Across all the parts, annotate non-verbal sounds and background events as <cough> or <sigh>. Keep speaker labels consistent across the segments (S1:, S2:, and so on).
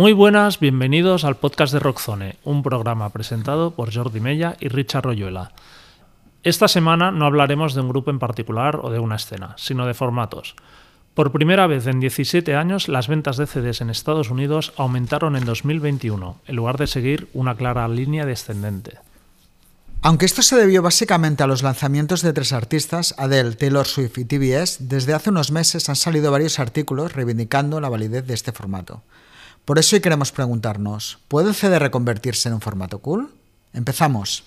S1: Muy buenas, bienvenidos al podcast de Rockzone, un programa presentado por Jordi Mella y Richard Royuela. Esta semana no hablaremos de un grupo en particular o de una escena, sino de formatos. Por primera vez en 17 años, las ventas de CDs en Estados Unidos aumentaron en 2021, en lugar de seguir una clara línea descendente.
S2: Aunque esto se debió básicamente a los lanzamientos de tres artistas, Adele, Taylor Swift y TBS, desde hace unos meses han salido varios artículos reivindicando la validez de este formato. Por eso hoy queremos preguntarnos, ¿puede CD reconvertirse en un formato cool? Empezamos.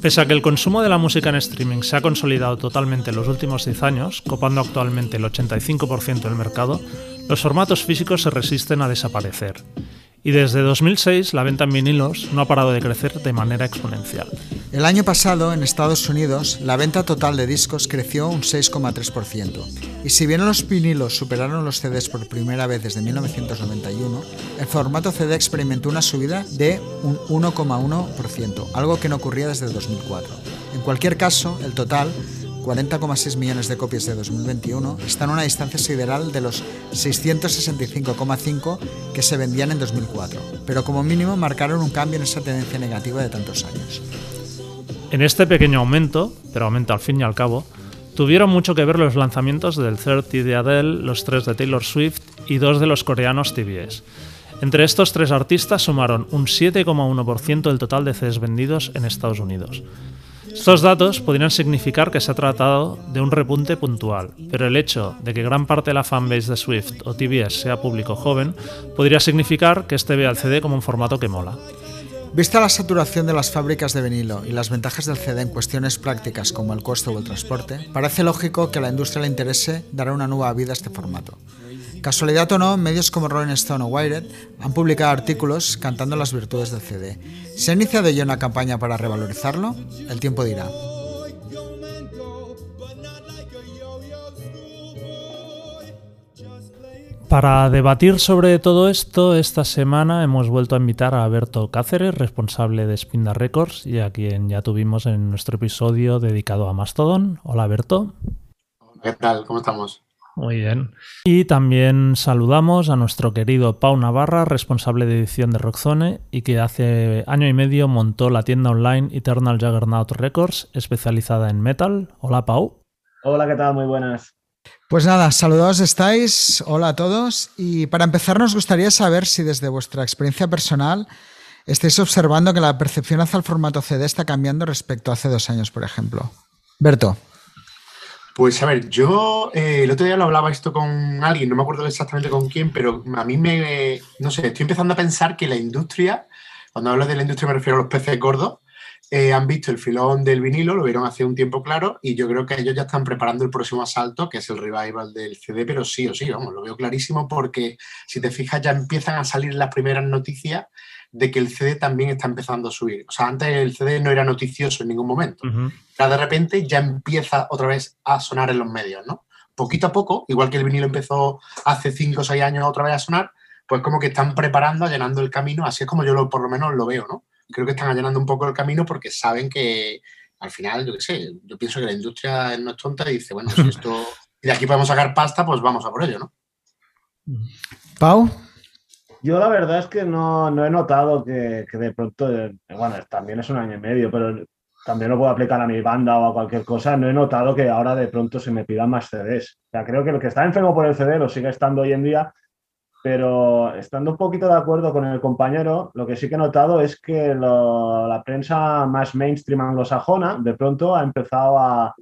S1: Pese a que el consumo de la música en streaming se ha consolidado totalmente en los últimos 10 años, copando actualmente el 85% del mercado, los formatos físicos se resisten a desaparecer y desde 2006 la venta en vinilos no ha parado de crecer de manera exponencial.
S2: El año pasado, en Estados Unidos, la venta total de discos creció un 6,3%. Y si bien los vinilos superaron los CDs por primera vez desde 1991, el formato CD experimentó una subida de un 1,1%, algo que no ocurría desde 2004. En cualquier caso, el total 40,6 millones de copias de 2021, están a una distancia sideral de los 665,5 que se vendían en 2004, pero como mínimo marcaron un cambio en esa tendencia negativa de tantos años.
S1: En este pequeño aumento, pero aumento al fin y al cabo, tuvieron mucho que ver los lanzamientos del 30 de Adele, los tres de Taylor Swift y dos de los coreanos TBS. Entre estos tres artistas sumaron un 7,1% del total de CDs vendidos en Estados Unidos. Estos datos podrían significar que se ha tratado de un repunte puntual, pero el hecho de que gran parte de la fanbase de Swift o TBS sea público joven podría significar que este vea el CD como un formato que mola.
S2: Vista la saturación de las fábricas de vinilo y las ventajas del CD en cuestiones prácticas como el costo o el transporte, parece lógico que a la industria le interese dar una nueva vida a este formato. Casualidad o no, medios como Rolling Stone o Wired han publicado artículos cantando las virtudes del CD. ¿Se ha iniciado ya una campaña para revalorizarlo? El tiempo dirá.
S1: Para debatir sobre todo esto, esta semana hemos vuelto a invitar a Alberto Cáceres, responsable de Spinda Records, y a quien ya tuvimos en nuestro episodio dedicado a Mastodon. Hola, Alberto.
S3: ¿Qué tal? ¿Cómo estamos?
S1: Muy bien. Y también saludamos a nuestro querido Pau Navarra, responsable de edición de Rockzone y que hace año y medio montó la tienda online Eternal Juggernaut Records, especializada en metal. Hola, Pau.
S4: Hola, ¿qué tal? Muy buenas.
S2: Pues nada, saludados estáis. Hola a todos. Y para empezar, nos gustaría saber si desde vuestra experiencia personal estáis observando que la percepción hacia el formato CD está cambiando respecto a hace dos años, por ejemplo. Berto.
S3: Pues a ver, yo eh, el otro día lo hablaba esto con alguien, no me acuerdo exactamente con quién, pero a mí me, no sé, estoy empezando a pensar que la industria, cuando hablo de la industria me refiero a los peces gordos, eh, han visto el filón del vinilo, lo vieron hace un tiempo claro, y yo creo que ellos ya están preparando el próximo asalto, que es el revival del CD, pero sí o sí, vamos, lo veo clarísimo porque si te fijas ya empiezan a salir las primeras noticias de que el CD también está empezando a subir. O sea, antes el CD no era noticioso en ningún momento. Pero de repente ya empieza otra vez a sonar en los medios, ¿no? Poquito a poco, igual que el vinilo empezó hace 5 o 6 años otra vez a sonar, pues como que están preparando, allanando el camino, así es como yo lo, por lo menos lo veo, ¿no? Creo que están allanando un poco el camino porque saben que al final, yo qué sé, yo pienso que la industria no es tonta y dice, bueno, si esto, <laughs> de aquí podemos sacar pasta, pues vamos a por ello, ¿no?
S2: Pau.
S4: Yo la verdad es que no, he notado que, de pronto, bueno, también es un año y medio, pero también lo puedo aplicar a mi banda o a cualquier cosa, no he notado que ahora de pronto se me pidan más CDs. O sea, creo que lo que está enfermo por el CD lo sigue estando hoy en día, pero estando un poquito de acuerdo con el compañero, lo que sí que he notado es que la prensa más mainstream anglosajona de pronto ha empezado a,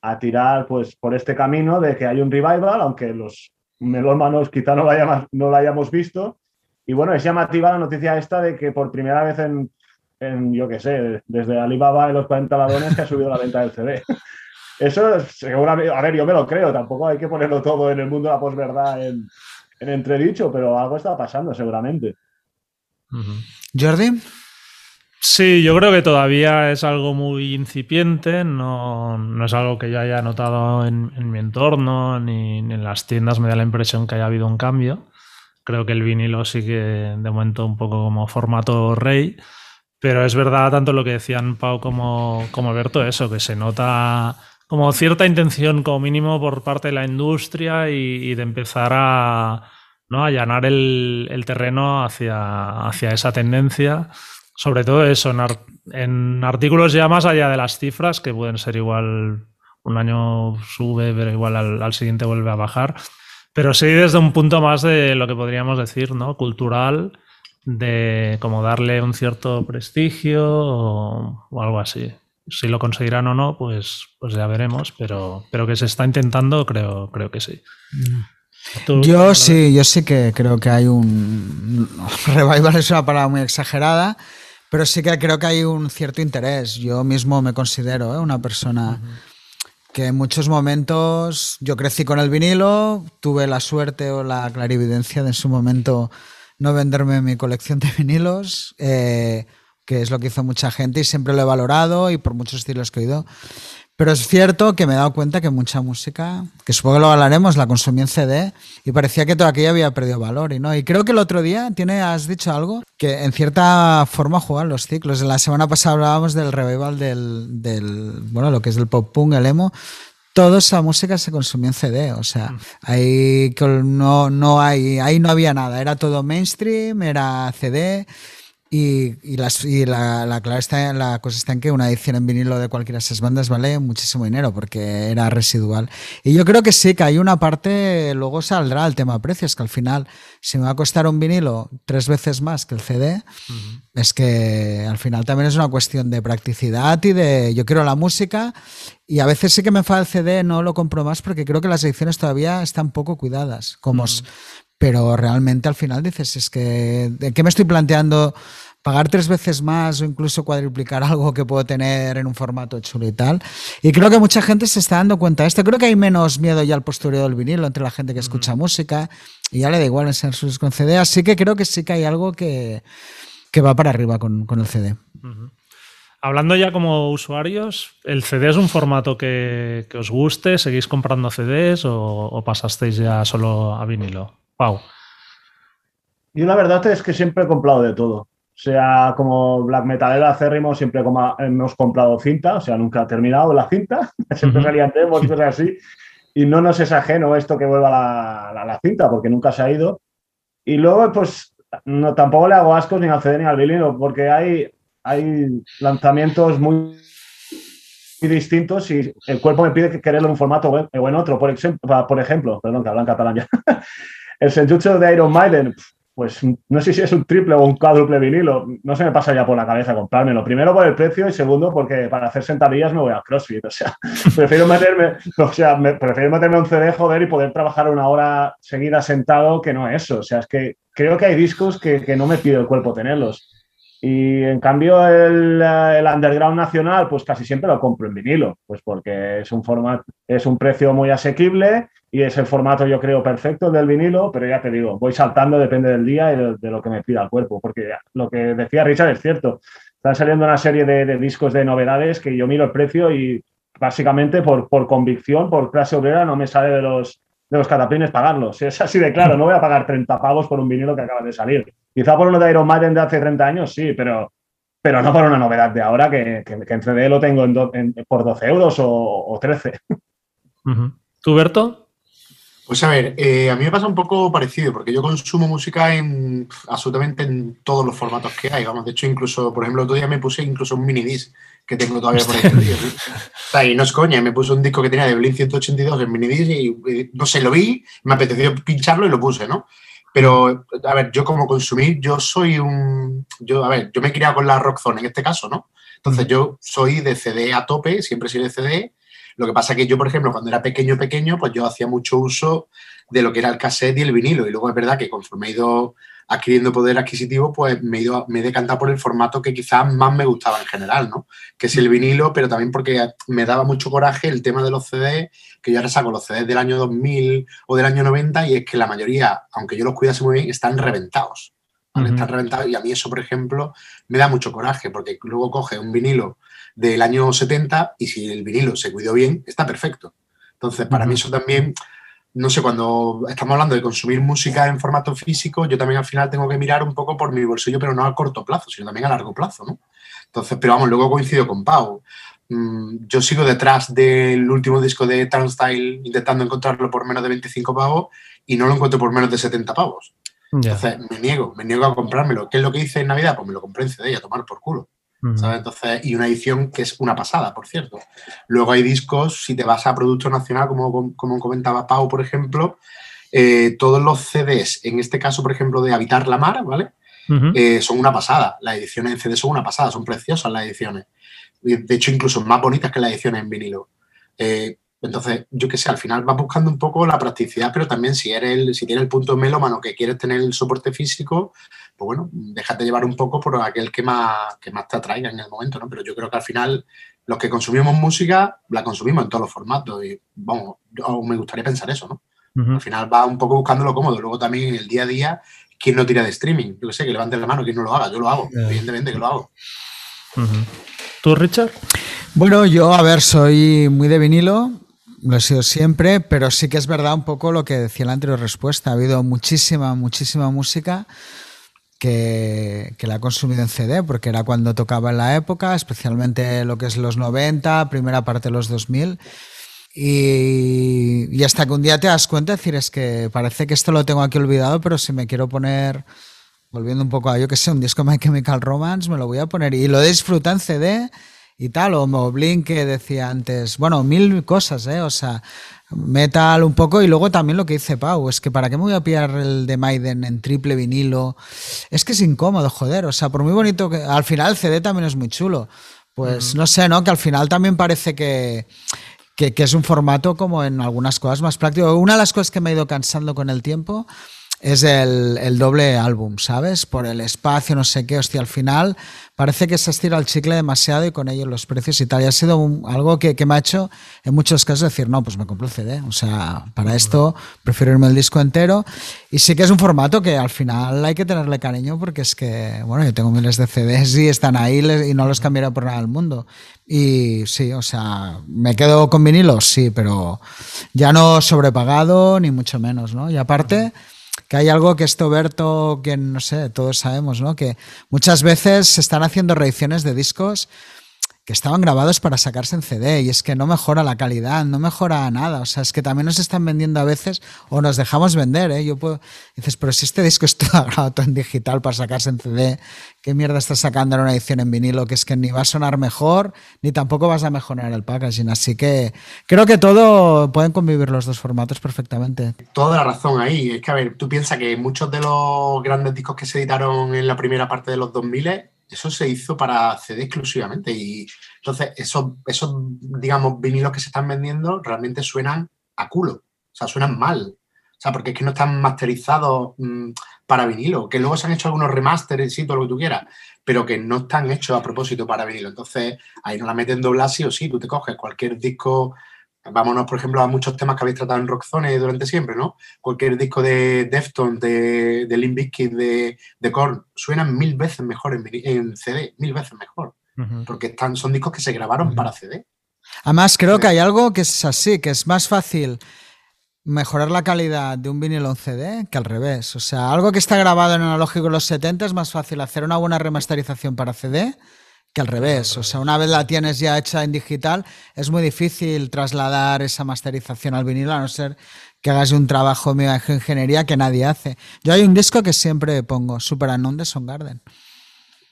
S4: a, tirar pues, por este camino de que hay un revival, aunque los melómanos quizá no lo, hayamos, no lo hayamos visto, Y bueno, es llamativa la noticia esta de que por primera vez en, en yo qué sé, desde Alibaba y los 40 ladrones que ha subido la venta del CD. Eso seguramente, a ver, yo me lo creo, tampoco hay que ponerlo todo en el mundo de la posverdad en, en entredicho, pero algo está pasando seguramente.
S2: Jordi.
S1: Sí, yo creo que todavía es algo muy incipiente, no, no es algo que yo haya notado en, mi entorno ni, ni, en las tiendas me da la impresión que haya habido un cambio. Creo que el vinilo sigue de momento un poco como formato rey, pero es verdad tanto lo que decían Pau como, como Berto, eso, que se nota como cierta intención como mínimo por parte de la industria y, de empezar a, ¿no? allanar el, el terreno hacia, hacia esa tendencia sobre todo eso, en, artículos ya más allá de las cifras, que pueden ser igual, un año sube, pero igual al, siguiente vuelve a bajar. Pero sí desde un punto más de lo que podríamos decir, ¿no? Cultural, de como darle un cierto prestigio o, algo así. Si lo conseguirán o no, pues, pues ya veremos, pero, pero que se está intentando, creo, creo que sí.
S2: Yo sí, yo sí que creo que hay un <laughs> revival, es una palabra muy exagerada, pero sí que creo que hay un cierto interés. Yo mismo me considero ¿eh? una persona que en muchos momentos yo crecí con el vinilo, tuve la suerte o la clarividencia de en su momento no venderme mi colección de vinilos, eh, que es lo que hizo mucha gente y siempre lo he valorado y por muchos estilos que he oído. Pero es cierto que me he dado cuenta que mucha música, que supongo que lo hablaremos, la consumí en CD y parecía que todo aquello había perdido valor. Y, no. y creo que el otro día tiene, has dicho algo que en cierta forma juegan los ciclos. La semana pasada hablábamos del revival del, del bueno, lo que es el pop punk, el emo. Toda esa música se consumía en CD, o sea, ahí no, no hay, ahí no había nada, era todo mainstream, era CD. Y, y, las, y la, la, clave está, la cosa está en que una edición en vinilo de cualquiera de esas bandas vale muchísimo dinero porque era residual. Y yo creo que sí, que hay una parte, luego saldrá el tema precios, que al final, si me va a costar un vinilo tres veces más que el CD, es que al final también es una cuestión de practicidad y de yo quiero la música y a veces sí que me falta el CD, no lo compro más porque creo que las ediciones todavía están poco cuidadas. Como, pero realmente al final dices, es que, ¿de qué me estoy planteando? pagar tres veces más o incluso cuadruplicar <laughs> algo que puedo tener en un formato chulo y tal. Y creo que mucha gente se está dando cuenta de esto. Creo que hay menos miedo ya al postureo del vinilo entre la gente que escucha música y ya le da igual enseñar sus con CD. Así que creo que sí que hay algo que, que va para arriba con, con el CD.
S1: Hablando ya como usuarios, ¿el CD es un formato que, que os guste? ¿Seguís comprando CDs o, o pasasteis ya solo a vinilo? Wow.
S4: Yo la verdad es que siempre he comprado de todo. O sea, como black metalero acérrimo, siempre como hemos comprado cinta, o sea, nunca ha terminado la cinta, <laughs> siempre salían demos cosas así. Y no nos es ajeno esto que vuelva la, la, cinta, porque nunca se ha ido. Y luego, pues, no, tampoco le hago ascos ni al CD ni al vinilo, porque hay, hay lanzamientos muy distintos y el cuerpo me pide que quererlo en un formato o en otro. Por, ejemplo, por ejemplo, perdón, que hablan catalán ya. <laughs> El Senjutsu de Iron Maiden, pues no sé si es un triple o un cuádruple vinilo, no se me pasa ya por la cabeza comprármelo. Primero por el precio y segundo porque para hacer sentadillas me voy a CrossFit. O sea, <laughs> prefiero meterme, o sea, prefiero meterme un CD, joder, y poder trabajar una hora seguida sentado que no eso. O sea, es que creo que hay discos que, no me pide el cuerpo tenerlos. Y en cambio el, el, underground nacional, pues casi siempre lo compro en vinilo, pues porque es un formato, es un precio muy asequible y es el formato yo creo perfecto del vinilo, pero ya te digo, voy saltando, depende del día y de, lo que me pida el cuerpo, porque lo que decía Richard es cierto, están saliendo una serie de, discos de novedades que yo miro el precio y básicamente por, por convicción, por clase obrera, no me sale de los, de los cataplines pagarlos. Es así de claro, no voy a pagar 30 pavos por un vinilo que acaba de salir. Quizá por uno de Iron Maiden de hace 30 años, sí, pero, pero no por una novedad de ahora que, que, que en CD lo tengo en por 12 euros o, o 13.
S1: ¿Tú, Berto?
S3: Pues a ver, eh, a mí me pasa un poco parecido, porque yo consumo música en absolutamente en todos los formatos que hay. Vamos, de hecho, incluso, por ejemplo, otro día me puse incluso un mini disc que tengo todavía por ahí. o sea, y no es coña, me puse un disco que tenía de Blink 182 en mini disc y, no sé, lo vi, me apeteció pincharlo y lo puse, ¿no? Pero, a ver, yo como consumir, yo soy un. Yo, a ver, yo me he criado con la Rockzone en este caso, ¿no? Entonces, yo soy de CD a tope, siempre soy de CD lo que pasa es que yo, por ejemplo, cuando era pequeño, pequeño, pues yo hacía mucho uso de lo que era el cassette y el vinilo. Y luego es verdad que conforme he ido adquiriendo poder adquisitivo, pues me he, ido, me he decantado por el formato que quizás más me gustaba en general, ¿no? Que es el vinilo, pero también porque me daba mucho coraje el tema de los CDs, que yo ahora saco los CDs del año 2000 o del año 90 y es que la mayoría, aunque yo los cuidase muy bien, están reventados. Están reventados y a mí eso, por ejemplo, me da mucho coraje porque luego coge un vinilo del año 70 y si el vinilo se cuidó bien, está perfecto. Entonces, para mí eso también, no sé, cuando estamos hablando de consumir música en formato físico, yo también al final tengo que mirar un poco por mi bolsillo, pero no a corto plazo, sino también a largo plazo, ¿no? Entonces, pero vamos, luego coincido con Pau. Mm, yo sigo detrás del último disco de Turnstile intentando encontrarlo por menos de 25 pavos y no lo encuentro por menos de 70 pavos. Entonces, me niego, me niego a comprármelo. ¿Qué es lo que hice en Navidad? Pues me lo compré en CD a tomar por culo. Entonces, y una edición que es una pasada, por cierto. Luego hay discos, si te vas a Producto Nacional, como, como comentaba Pau, por ejemplo, eh, todos los CDs, en este caso, por ejemplo, de Habitar la Mar, ¿vale? Eh, son una pasada. Las ediciones en CD son una pasada, son preciosas las ediciones. De hecho, incluso más bonitas que las ediciones en vinilo. Eh, entonces, yo qué sé, al final vas buscando un poco la practicidad, pero también si eres el, si tienes el punto melómano que quieres tener el soporte físico, pues bueno, déjate llevar un poco por aquel que más, que más te atraiga en el momento, ¿no? Pero yo creo que al final los que consumimos música la consumimos en todos los formatos y, vamos, me gustaría pensar eso, ¿no? Al final va un poco buscando lo cómodo. Luego también en el día a día, ¿quién no tira de streaming? Yo qué sé, que levante la mano, quien no lo haga, yo lo hago, evidentemente que lo hago.
S1: ¿Tú, Richard?
S2: Bueno, yo, a ver, soy muy de vinilo, lo he sido siempre, pero sí que es verdad un poco lo que decía la anterior respuesta. Ha habido muchísima, muchísima música que, la he consumido en CD, porque era cuando tocaba en la época, especialmente lo que es los 90, primera parte de los 2000. Y, y, hasta que un día te das cuenta, decir, es que parece que esto lo tengo aquí olvidado, pero si me quiero poner, volviendo un poco a yo que sé, un disco My Chemical Romance, me lo voy a poner. Y lo disfruto en CD y tal, o Moblin que decía antes, bueno, mil cosas, ¿eh? O sea, metal un poco y luego también lo que dice Pau, es que para qué me voy a pillar el de Maiden en triple vinilo, es que es incómodo, joder, o sea, por muy bonito que al final el CD también es muy chulo, pues no sé, ¿no? Que al final también parece que, que, que es un formato como en algunas cosas más práctico. Una de las cosas que me ha ido cansando con el tiempo es el, el, doble álbum, ¿sabes? Por el espacio, no sé qué, hostia, al final parece que se estira el chicle demasiado y con ello los precios y tal. Y ha sido algo que, que, me ha hecho en muchos casos decir, no, pues me compro el CD. O sea, para esto prefiero irme el disco entero. Y sí que es un formato que al final hay que tenerle cariño porque es que, bueno, yo tengo miles de CDs y están ahí y no los cambiaré por nada del mundo. Y sí, o sea, me quedo con vinilos, sí, pero ya no sobrepagado ni mucho menos, ¿no? Y aparte que hay algo que esto, Berto, que no sé, todos sabemos, ¿no? Que muchas veces se están haciendo reediciones de discos que estaban grabados para sacarse en CD y es que no mejora la calidad, no mejora nada. O sea, es que también nos están vendiendo a veces o nos dejamos vender. ¿eh? Yo puedo, dices, pero si este disco <laughs> está grabado en digital para sacarse en CD, ¿qué mierda estás sacando en una edición en vinilo? Que es que ni va a sonar mejor ni tampoco vas a mejorar el packaging. Así que creo que todo pueden convivir los dos formatos perfectamente.
S3: Toda la razón ahí. Es que, a ver, tú piensas que muchos de los grandes discos que se editaron en la primera parte de los 2000 eso se hizo para CD exclusivamente. Y entonces, esos, esos, digamos, vinilos que se están vendiendo realmente suenan a culo. O sea, suenan mal. O sea, porque es que no están masterizados mm, para vinilo. Que luego se han hecho algunos remasteres y todo lo que tú quieras, pero que no están hechos a propósito para vinilo. Entonces, ahí no la meten doblar sí o sí. Tú te coges cualquier disco Vámonos, por ejemplo, a muchos temas que habéis tratado en Rockzone durante siempre, ¿no? Cualquier disco de Deftones, de, de Limp Bizkit, de, de Korn, suenan mil veces mejor en, CD, mil veces mejor. Porque están, son discos que se grabaron para CD.
S2: Además, creo que hay algo que es así, que es más fácil mejorar la calidad de un vinilo en CD que al revés. O sea, algo que está grabado en analógico en los 70 es más fácil hacer una buena remasterización para CD que al revés. O sea, una vez la tienes ya hecha en digital, es muy difícil trasladar esa masterización al vinilo, a no ser que hagas un trabajo de ingeniería que nadie hace. Yo hay un disco que siempre pongo, Super Unknown de Garden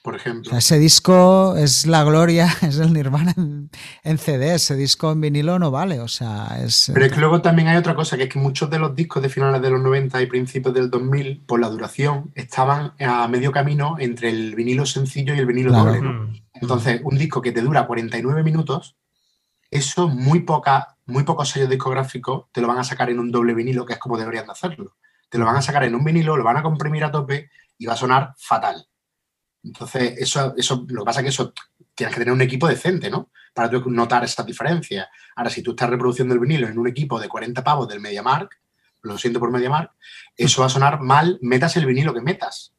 S3: por ejemplo.
S2: ese disco es la gloria, <laughs> es el Nirvana en, CD, ese disco en vinilo no vale, o sea, es...
S3: Pero es que luego también hay otra cosa, que es que muchos de los discos de finales de los 90 y principios del 2000, por la duración, estaban a medio camino entre el vinilo sencillo y el vinilo doble. Entonces, un disco que te dura 49 minutos, eso muy, poca, muy pocos sellos discográficos te lo van a sacar en un doble vinilo, que es como deberían de hacerlo. te lo van a sacar en un vinilo, lo van a comprimir a tope y va a sonar fatal. Entonces, eso, eso, lo que pasa es que eso tienes que tener un equipo decente, ¿no? Para tú notar esa diferencia. Ahora, si tú estás reproduciendo el vinilo en un equipo de 40 pavos del MediaMark, lo siento por MediaMark, eso va a sonar mal, metas el vinilo que metas.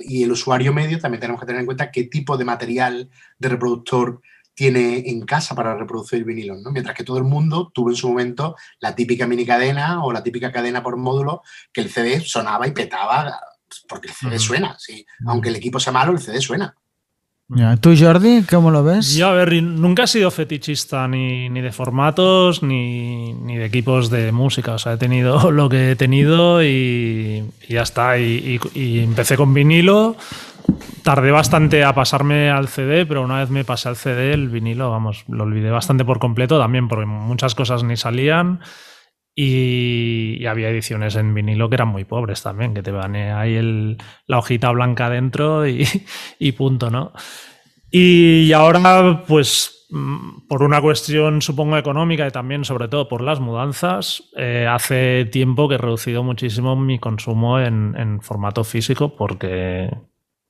S3: Y el usuario medio también tenemos que tener en cuenta qué tipo de material de reproductor tiene en casa para reproducir vinilo, ¿no? Mientras que todo el mundo tuvo en su momento la típica mini cadena o la típica cadena por módulo que el CD sonaba y petaba porque el CD suena, sí. Aunque el equipo sea malo, el CD suena.
S2: ¿Tú, Jordi, cómo lo ves?
S1: Yo, a ver, nunca he sido fetichista ni, de formatos ni, de equipos de música. O sea, he tenido <laughs> lo que he tenido y, ya está. Y, empecé con vinilo. Tardé bastante a pasarme al CD, pero una vez me pasé al CD, el vinilo, vamos, lo olvidé bastante por completo también, porque muchas cosas ni salían. Y, había ediciones en vinilo que eran muy pobres también, que te van ahí la hojita blanca dentro y, <laughs> y, punto, ¿no? Y ahora, pues, mm, por una cuestión, supongo, económica y también, sobre todo, por las mudanzas, eh, hace tiempo que he reducido muchísimo mi consumo en, en formato físico porque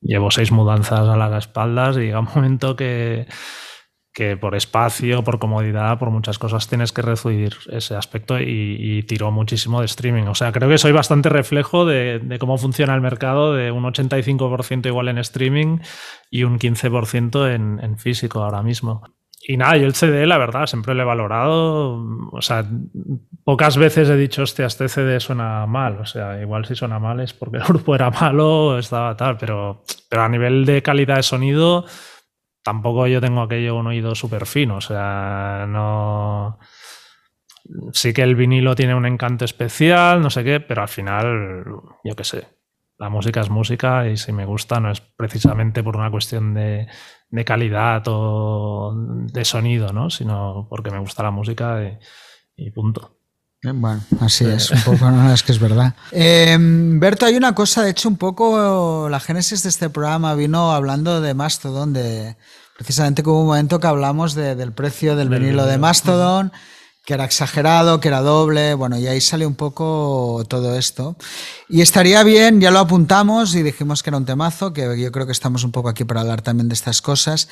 S1: llevo seis mudanzas a las espaldas y llega un momento que que por espacio, por comodidad, por muchas cosas tienes que reducir ese aspecto y, tiró muchísimo de streaming. O sea, creo que soy bastante reflejo de, cómo funciona el mercado, de un 85% igual en streaming y un 15% en, en, físico ahora mismo. Y nada, yo el CD, la verdad, siempre lo he valorado. O sea, pocas veces he dicho, hostia, este CD suena mal. O sea, igual si suena mal es porque el grupo era malo, estaba tal, pero, pero a nivel de calidad de sonido tampoco yo tengo aquello un oído súper fino, o sea, no... Sí que el vinilo tiene un encanto especial, no sé qué, pero al final, yo qué sé, la música es música y si me gusta no es precisamente por una cuestión de, calidad o de sonido, ¿no? Sino porque me gusta la música y, punto.
S2: Bueno, así es, un poco, no, es que es verdad. Em, Berto, hay una cosa, de hecho, un poco la génesis de este programa vino hablando de Mastodon, de, Precisamente hubo un momento que hablamos del precio del, vinilo de Mastodon, que era exagerado, que era doble, bueno, y ahí sale un poco todo esto. Y estaría bien, ya lo apuntamos y dijimos que era un temazo, que yo creo que estamos un poco aquí para hablar también de estas cosas,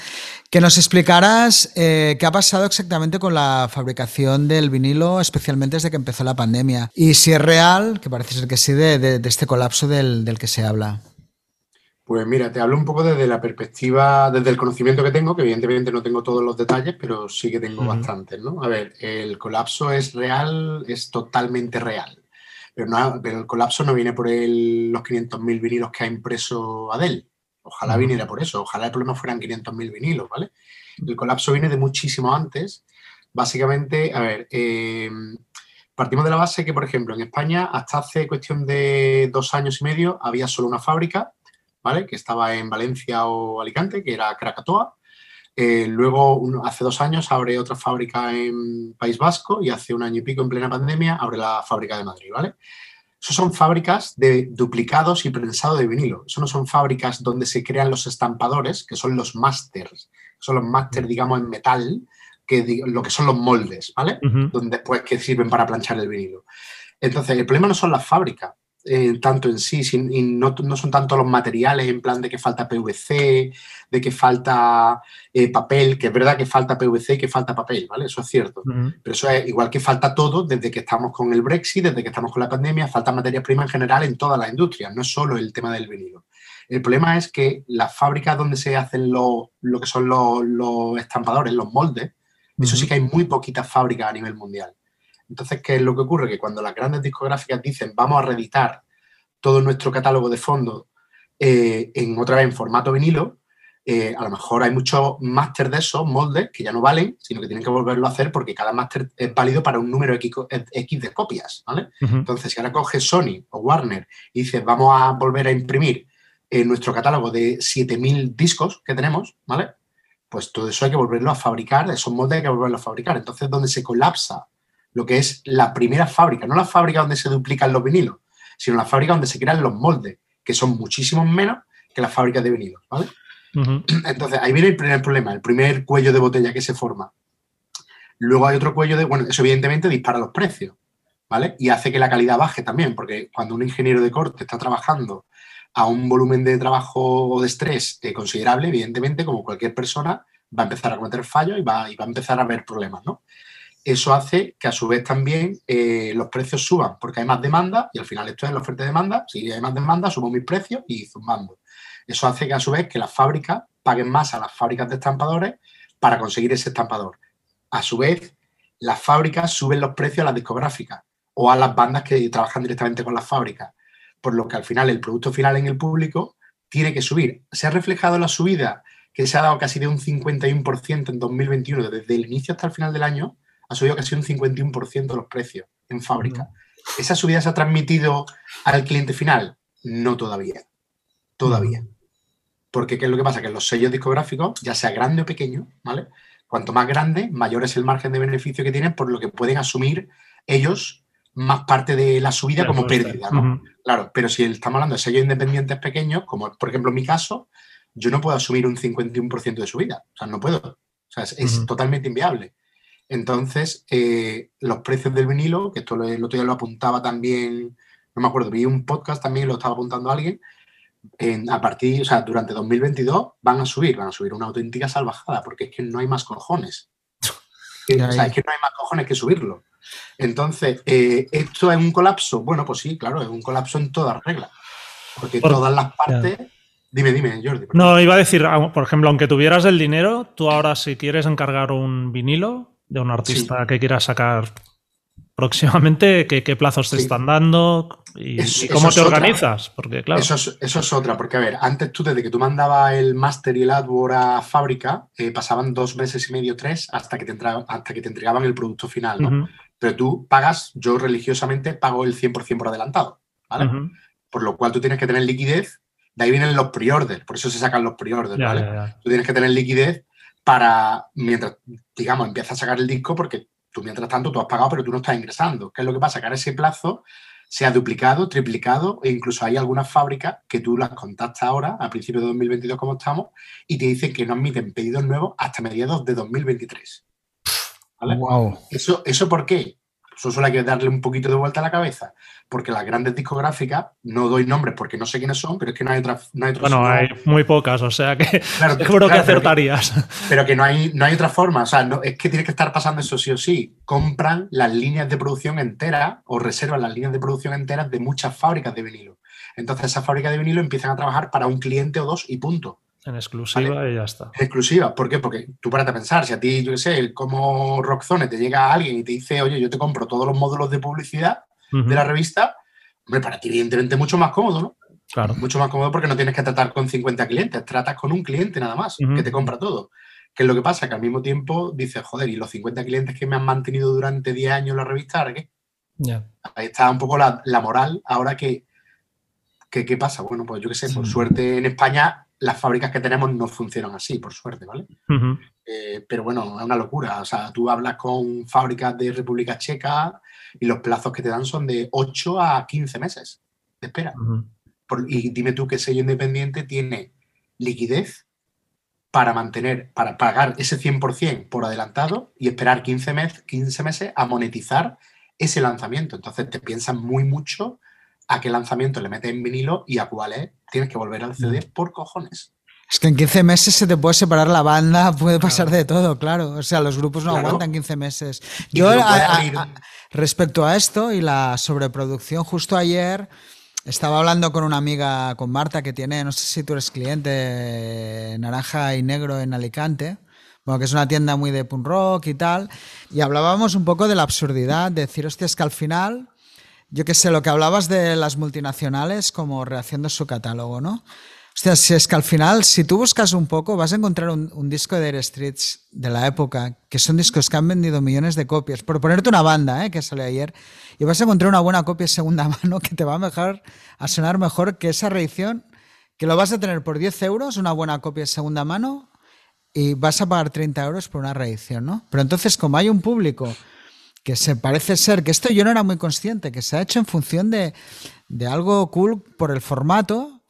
S2: que nos explicarás eh, qué ha pasado exactamente con la fabricación del vinilo, especialmente desde que empezó la pandemia, y si es real, que parece ser que sí, de, este colapso del que se habla.
S3: Pues mira, te hablo un poco desde la perspectiva, desde el conocimiento que tengo, que evidentemente no tengo todos los detalles, pero sí que tengo bastantes, ¿no? A ver, el colapso es real, es totalmente real. Pero, no, pero el colapso no viene por el, los 500.000 vinilos que ha impreso Adele. Ojalá viniera por eso, ojalá el problema fueran 500.000 vinilos, ¿vale? El colapso viene de muchísimo antes. Básicamente, a ver, em, partimos de la base que, por ejemplo, en España, hasta hace cuestión de dos años y medio, había solo una fábrica que estaba en Valencia o Alicante, que era Krakatoa. Eh, luego, hace dos años, abre otra fábrica en País Vasco y hace un año y pico, en plena pandemia, abre la fábrica de Madrid, ¿vale? Eso son fábricas de duplicados y prensado de vinilo. Eso no son fábricas donde se crean los estampadores, que son los másters. Son los másters, digamos, en metal, que lo que son los moldes, ¿vale? Donde después que sirven para planchar el vinilo. Entonces, el problema no son las fábricas, eh, tanto en sí, y no, son tanto los materiales en plan de que falta PVC, de que falta eh, papel, que es verdad que falta PVC y que falta papel, ¿vale? Eso es cierto. Pero eso es igual que falta todo desde que estamos con el Brexit, desde que estamos con la pandemia, falta materia prima en general en todas las industrias, no es solo el tema del vinilo. El problema es que las fábricas donde se hacen lo, que son los, estampadores, los moldes, eso sí que hay muy poquitas fábricas a nivel mundial. Entonces, ¿qué es lo que ocurre? Que cuando las grandes discográficas dicen vamos a reeditar todo nuestro catálogo de fondo eh, en otra vez en formato vinilo, eh, a lo mejor hay muchos máster de esos moldes que ya no valen, sino que tienen que volverlo a hacer porque cada máster es válido para un número X, de copias, ¿vale? Entonces, si ahora coge Sony o Warner y dice vamos a volver a imprimir nuestro catálogo de 7.000 discos que tenemos, ¿vale? Pues todo eso hay que volverlo a fabricar, esos moldes hay que volverlo a fabricar. Entonces, donde se colapsa lo que es la primera fábrica, no la fábrica donde se duplican los vinilos, sino la fábrica donde se crean los moldes, que son muchísimos menos que las fábricas de vinilos, ¿vale? Entonces, ahí viene el primer problema, el primer cuello de botella que se forma. Luego hay otro cuello de, bueno, eso evidentemente dispara los precios, ¿vale? Y hace que la calidad baje también, porque cuando un ingeniero de corte está trabajando a un volumen de trabajo o de estrés eh, considerable, evidentemente, como cualquier persona, va a empezar a cometer fallos y va, y va a empezar a haber problemas, ¿no? Eso hace que a su vez también eh, los precios suban, porque hay más demanda y al final esto es la oferta y demanda. Si hay más demanda, subo mis precios y zumbando. Eso hace que a su vez que las fábricas paguen más a las fábricas de estampadores para conseguir ese estampador. A su vez, las fábricas suben los precios a las discográficas o a las bandas que trabajan directamente con las fábricas, por lo que al final el producto final en el público tiene que subir. Se ha reflejado la subida que se ha dado casi de un 51% en 2021, desde el inicio hasta el final del año, ha subido casi un 51% los precios en fábrica. ¿Esa subida se ha transmitido al cliente final? No todavía. Todavía. Porque ¿qué es lo que pasa? Que los sellos discográficos, ya sea grande o pequeño, ¿vale? Cuanto más grande, mayor es el margen de beneficio que tienen, por lo que pueden asumir ellos más parte de la subida como pérdida, ¿no? Claro, pero si estamos hablando de sellos independientes pequeños, como por ejemplo en mi caso, yo no puedo asumir un 51% de subida. O sea, no puedo. O sea, es, totalmente inviable. Entonces, eh, los precios del vinilo, que esto lo, el otro día lo apuntaba también, no me acuerdo, vi un podcast también, lo estaba apuntando alguien, en, a partir, o sea, durante 2022 van a subir, van a subir una auténtica salvajada, porque es que no hay más cojones. <laughs> o sea, es que no hay más cojones que subirlo. Entonces, eh, ¿esto es un colapso? Bueno, pues sí, claro, es un colapso en todas reglas. Porque todas las partes... Dime, dime, Jordi.
S1: No, iba a decir, por ejemplo, aunque tuvieras el dinero, tú ahora si quieres encargar un vinilo de un artista que quieras sacar próximamente, <laughs> ¿qué, plazos te están dando y, cómo te organizas? Porque, claro.
S3: Eso es, otra, porque a ver, antes tú, desde que tú mandabas el máster y el AdWord a fábrica, eh, pasaban dos meses y medio, tres, hasta que te, hasta que te entregaban el producto final, ¿no? Pero tú pagas, yo religiosamente pago el 100% por adelantado, ¿vale? Por lo cual tú tienes que tener liquidez de ahí vienen los pre-orders, por eso se sacan los pre-orders, ¿vale? Tú tienes que tener liquidez para, mientras, digamos, empiezas a sacar el disco, porque tú mientras tanto tú has pagado, pero tú no estás ingresando. ¿Qué es lo que pasa? Que ahora ese plazo se ha duplicado, triplicado, e incluso hay algunas fábricas que tú las contactas ahora, a principios de 2022 como estamos, y te dicen que no admiten pedidos nuevos hasta mediados de 2023. ¿Vale? Wow. ¿Eso, ¿Eso por qué? Eso solo hay que darle un poquito de vuelta a la cabeza, porque las grandes discográficas, no doy nombres porque no sé quiénes son, pero es que no hay otra. No
S1: bueno, hay muy pocas, o sea que claro, seguro <laughs> que acertarías.
S3: Pero que, no, hay, no hay otra forma, o sea, es que tiene que estar pasando eso sí o sí. Compran las líneas de producción enteras o reservan las líneas de producción enteras de muchas fábricas de vinilo. Entonces, esas fábricas de vinilo empiezan a trabajar para un cliente o dos y punto.
S1: En exclusiva y ya está.
S3: En exclusiva. ¿Por qué? Porque tú párate a pensar, si a ti, yo qué sé, como Rockzone te llega alguien y te dice, oye, yo te compro todos los módulos de publicidad de la revista, hombre, para ti evidentemente mucho más cómodo, ¿no?
S1: Claro.
S3: Mucho más cómodo porque no tienes que tratar con 50 clientes, tratas con un cliente nada más, que te compra todo. ¿Qué es lo que pasa? Que al mismo tiempo dices, joder, ¿y los 50 clientes que me han mantenido durante 10 años la revista, ahora qué? Ahí está un poco la, moral. Ahora que, ¿qué pasa? Bueno, pues yo qué sé, por suerte en España las fábricas que tenemos no funcionan así, por suerte, ¿vale? Eh, pero bueno, es una locura. O sea, tú hablas con fábricas de República Checa y los plazos que te dan son de 8 a 15 meses de espera. y dime tú qué sello independiente tiene liquidez para mantener, para pagar ese 100% por adelantado y esperar 15, mes, 15 meses a monetizar ese lanzamiento. Entonces te piensan muy mucho a qué lanzamiento le metes en vinilo y a cuáles tienes que volver al CD por cojones.
S2: Es que en 15 meses se te puede separar la banda, <laughs> puede pasar de todo, claro. O sea, los grupos no aguantan 15 meses. Yo, respecto a esto y la sobreproducción, justo ayer estaba hablando con una amiga, con Marta, que tiene, no sé si tú eres cliente, Naranja y Negro en Alicante. Bueno, que es una tienda muy de punk rock y tal. Y hablábamos un poco de la absurdidad, de decir, hostia, es que al final yo qué sé, lo que hablabas de las multinacionales como rehaciendo su catálogo, ¿no? O sea, si es que al final, si tú buscas un poco, vas a encontrar un, disco de Air Streets de la época, que son discos que han vendido millones de copias. Por ponerte una banda, ¿eh? que salió ayer, y vas a encontrar una buena copia segunda <laughs> mano que te va a, mejor, a sonar mejor que esa reedición, que lo vas a tener por 10 euros, una buena copia segunda mano, y vas a pagar 30 euros por una reedición, ¿no? Pero entonces, como hay un público que se parece ser, que esto yo no era muy consciente, que se ha hecho en función de, algo cool por el formato,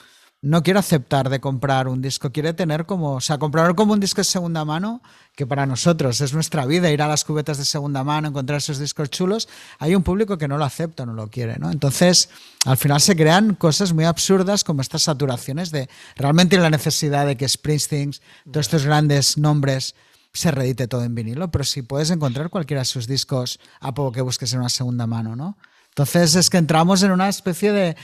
S2: no quiere aceptar de comprar un disco, quiere tener como, o sea, comprarlo como un disco de segunda mano, que para nosotros es nuestra vida, ir a las cubetas de segunda mano, encontrar esos discos chulos, hay un público que no lo acepta, no lo quiere, ¿no? Entonces, al final se crean cosas muy absurdas como estas saturaciones de realmente la necesidad de que Springsteen, todos estos grandes nombres, se reedite todo en vinilo, pero si puedes encontrar cualquiera de sus discos a poco que busques en una segunda mano, ¿no? Entonces es que entramos en una especie de,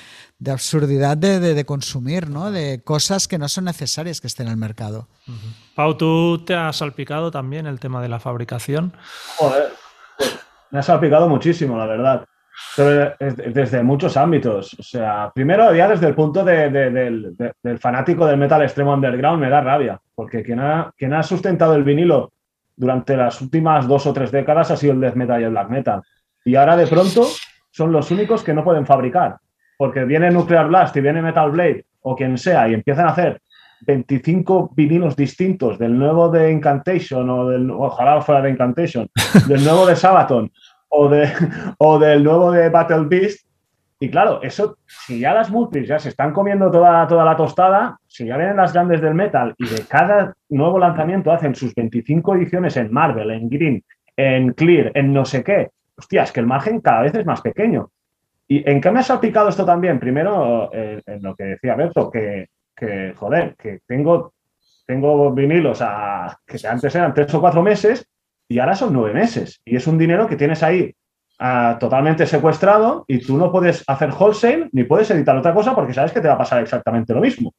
S2: absurdidad de, consumir, ¿no? De cosas que no son necesarias que estén en el mercado.
S1: Pau, ¿tú te has salpicado también el tema de la fabricación?
S4: Joder, pues, me ha salpicado muchísimo, la verdad. Pero desde muchos ámbitos. O sea, primero ya desde el punto del, fanático del metal extremo underground me da rabia, porque quien ha, quien ha sustentado el vinilo durante las últimas dos o tres décadas ha sido el death metal y el black metal. Y ahora de pronto son los únicos que no pueden fabricar, porque viene Nuclear Blast y viene Metal Blade o quien sea y empiezan a hacer 25 vinilos distintos del nuevo de Incantation o del, ojalá fuera de Incantation, del nuevo de Sabaton o, de, <laughs> o del nuevo de Battle Beast. Y claro, eso, si ya las multis ya se están comiendo toda, toda la tostada, si ya vienen las grandes del metal y de cada nuevo lanzamiento hacen sus 25 ediciones en Marvel, en Green, en Clear, en no sé qué, hostia, es que el margen cada vez es más pequeño. ¿Y en qué me ha salpicado esto también? Primero, eh, en lo que decía Berto, que, que, joder, que tengo, tengo vinilos a, que antes eran tres o cuatro meses y ahora son nueve meses. Y es un dinero que tienes ahí ah, totalmente secuestrado y tú no puedes hacer wholesale ni puedes editar otra cosa porque sabes que te va a pasar exactamente lo mismo.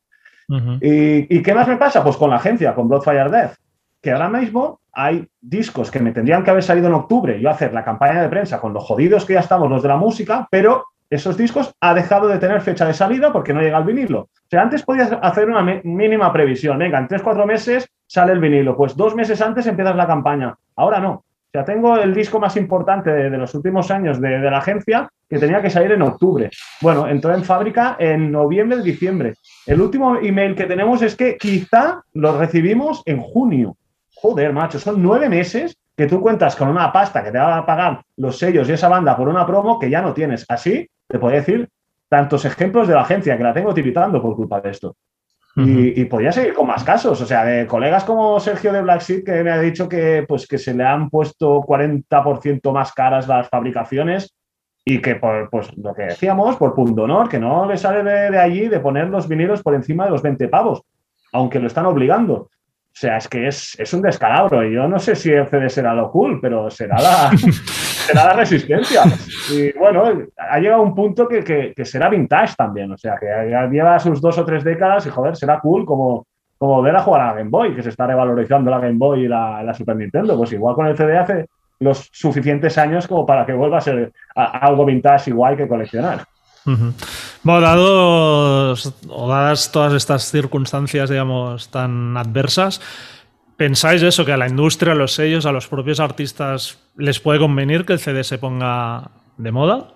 S4: ¿Y, ¿Y, qué más me pasa? Pues con la agencia, con Bloodfire Death, que ahora mismo hay discos que me tendrían que haber salido en octubre, yo hacer la campaña de prensa con los jodidos que ya estamos los de la música, pero esos discos ha dejado de tener fecha de salida porque no llega el vinilo. O sea, antes podías hacer una mínima previsión, venga, en tres, cuatro meses sale el vinilo, pues dos meses antes empiezas la campaña, ahora no. O sea, tengo el disco más importante de, los últimos años de, la agencia que tenía que salir en octubre. Bueno, entró en fábrica en noviembre, diciembre. El último email que tenemos es que quizá lo recibimos en junio joder, macho, son nueve meses que tú cuentas con una pasta que te va a pagar los sellos y esa banda por una promo que ya no tienes. Así te puedo decir tantos ejemplos de la agencia que la tengo tiritando por culpa de esto. Y, podría seguir con más casos, o sea, de colegas como Sergio de Black Sheep que me ha dicho que, pues, que se le han puesto 40% más caras las fabricaciones y que por pues, lo que decíamos, por punto honor, que no le sale de, de allí de poner los vinilos por encima de los 20 pavos, aunque lo están obligando. O sea, es que es, un descalabro. Y yo no sé si el CD será lo cool, pero será la, <laughs> será la resistencia. Y bueno, ha llegado un punto que, será vintage también. O sea, que lleva sus dos o tres décadas y joder, será cool como, como ver a jugar a la Game Boy, que se está revalorizando la Game Boy y la, la Super Nintendo. Pues igual con el CD hace los suficientes años como para que vuelva a ser algo vintage igual que coleccionar.
S1: Bueno, dados, o dadas todas estas circunstancias, digamos, tan adversas, ¿pensáis eso, que a la industria, a los sellos, a los propios artistas les puede convenir que el CD se ponga de moda?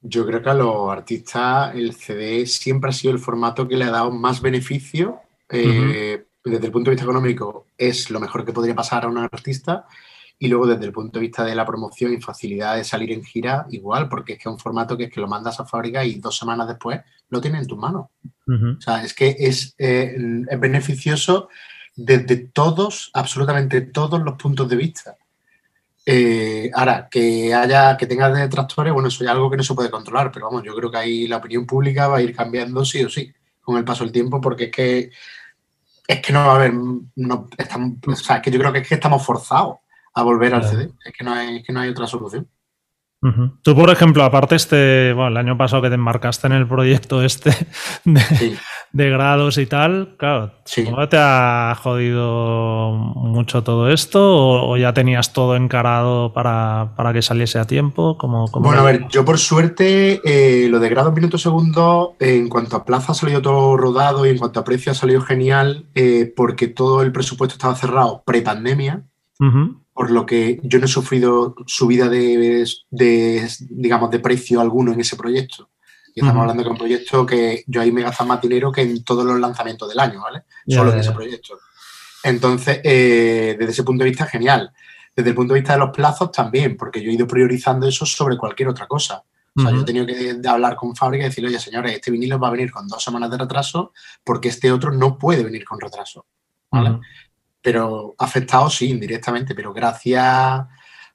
S3: Yo creo que a los artistas el CD siempre ha sido el formato que le ha dado más beneficio. Eh, desde el punto de vista económico, es lo mejor que podría pasar a un artista y luego desde el punto de vista de la promoción y facilidad de salir en gira, igual, porque es que es un formato que es que lo mandas a fábrica y dos semanas después lo tienes en tus manos. O sea, es que es, eh, es, beneficioso desde todos, absolutamente todos los puntos de vista. Eh, ahora, que haya, que tengas detractores, bueno, eso es algo que no se puede controlar, pero vamos, yo creo que ahí la opinión pública va a ir cambiando sí o sí con el paso del tiempo, porque es que es que no va a haber, no, estamos, o sea, es que yo creo que es que estamos forzados a volver al CD. Es que no hay, que no hay otra solución.
S1: Tú, por ejemplo, aparte este, bueno, el año pasado que te embarcaste en el proyecto este de, grados y tal, claro, ¿cómo te ha jodido mucho todo esto? ¿O, ya tenías todo encarado para, que saliese a tiempo? como
S3: bueno, a ver, yo por suerte eh, lo de grados minutos segundos, en cuanto a plaza ha salido todo rodado y en cuanto a precio ha salido genial, eh, porque todo el presupuesto estaba cerrado pre-pandemia por lo que yo no he sufrido subida de, digamos, de precio alguno en ese proyecto. Y estamos hablando de un proyecto que yo ahí me gasto más dinero que en todos los lanzamientos del año, ¿vale? Solo en ese proyecto. Entonces, eh, desde ese punto de vista, genial. Desde el punto de vista de los plazos también, porque yo he ido priorizando eso sobre cualquier otra cosa. O sea, yo he tenido que hablar con fábrica y decirle, oye, señores, este vinilo va a venir con dos semanas de retraso porque este otro no puede venir con retraso. ¿vale? Pero afectado sí, indirectamente, pero gracias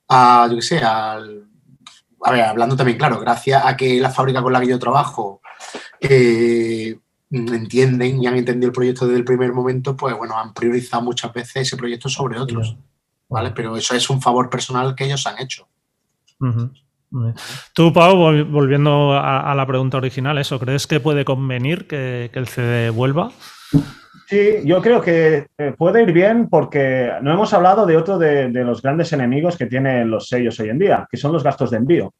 S3: a, yo qué sé, al, a ver, hablando también, claro, gracias a que la fábrica con la que yo trabajo eh, entienden y han entendido el proyecto desde el primer momento, pues bueno, han priorizado muchas veces ese proyecto sobre otros. ¿Vale? Pero eso es un favor personal que ellos han hecho.
S1: Tú, Pau, volviendo a, la pregunta original, ¿eso crees que puede convenir que, el CD vuelva?
S4: Sí, yo creo que eh, puede ir bien porque no hemos hablado de otro de, los grandes enemigos que tienen los sellos hoy en día, que son los gastos de envío. O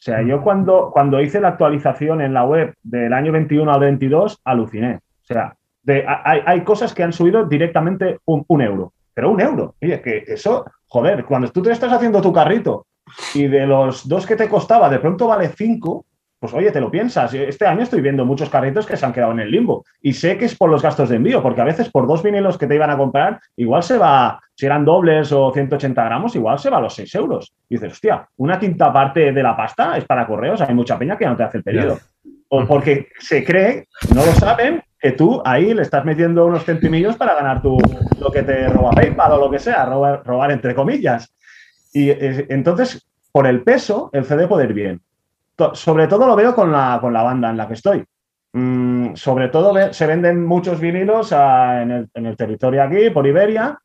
S4: sea, yo cuando, cuando hice la actualización en la web del año 21 al 22, aluciné. O sea, hay, cosas que han subido directamente un, un euro, pero un euro. Oye, que eso, joder, cuando tú te estás haciendo tu carrito y de los dos que te costaba, de pronto vale cinco, pues oye, te lo piensas. Este año estoy viendo muchos carritos que se han quedado en el limbo. Y sé que es por los gastos de envío, porque a veces por dos vinilos que te iban a comprar, igual se va, si eran dobles o 180 gramos, igual se va a los 6 euros. Y dices, hostia, una quinta parte de la pasta es para correos, hay mucha peña que no te hace el pedido. O porque se cree, no lo saben, que tú ahí le estás metiendo unos centimillos para ganar tu, lo que te roba PayPal o lo que sea, robar entre comillas. Y eh, entonces, por el peso, el CD puede ir bien. Sobre todo lo veo con la, con la banda en la que estoy. Mm, sobre todo se venden muchos vinilos en, el, territorio aquí, por Iberia,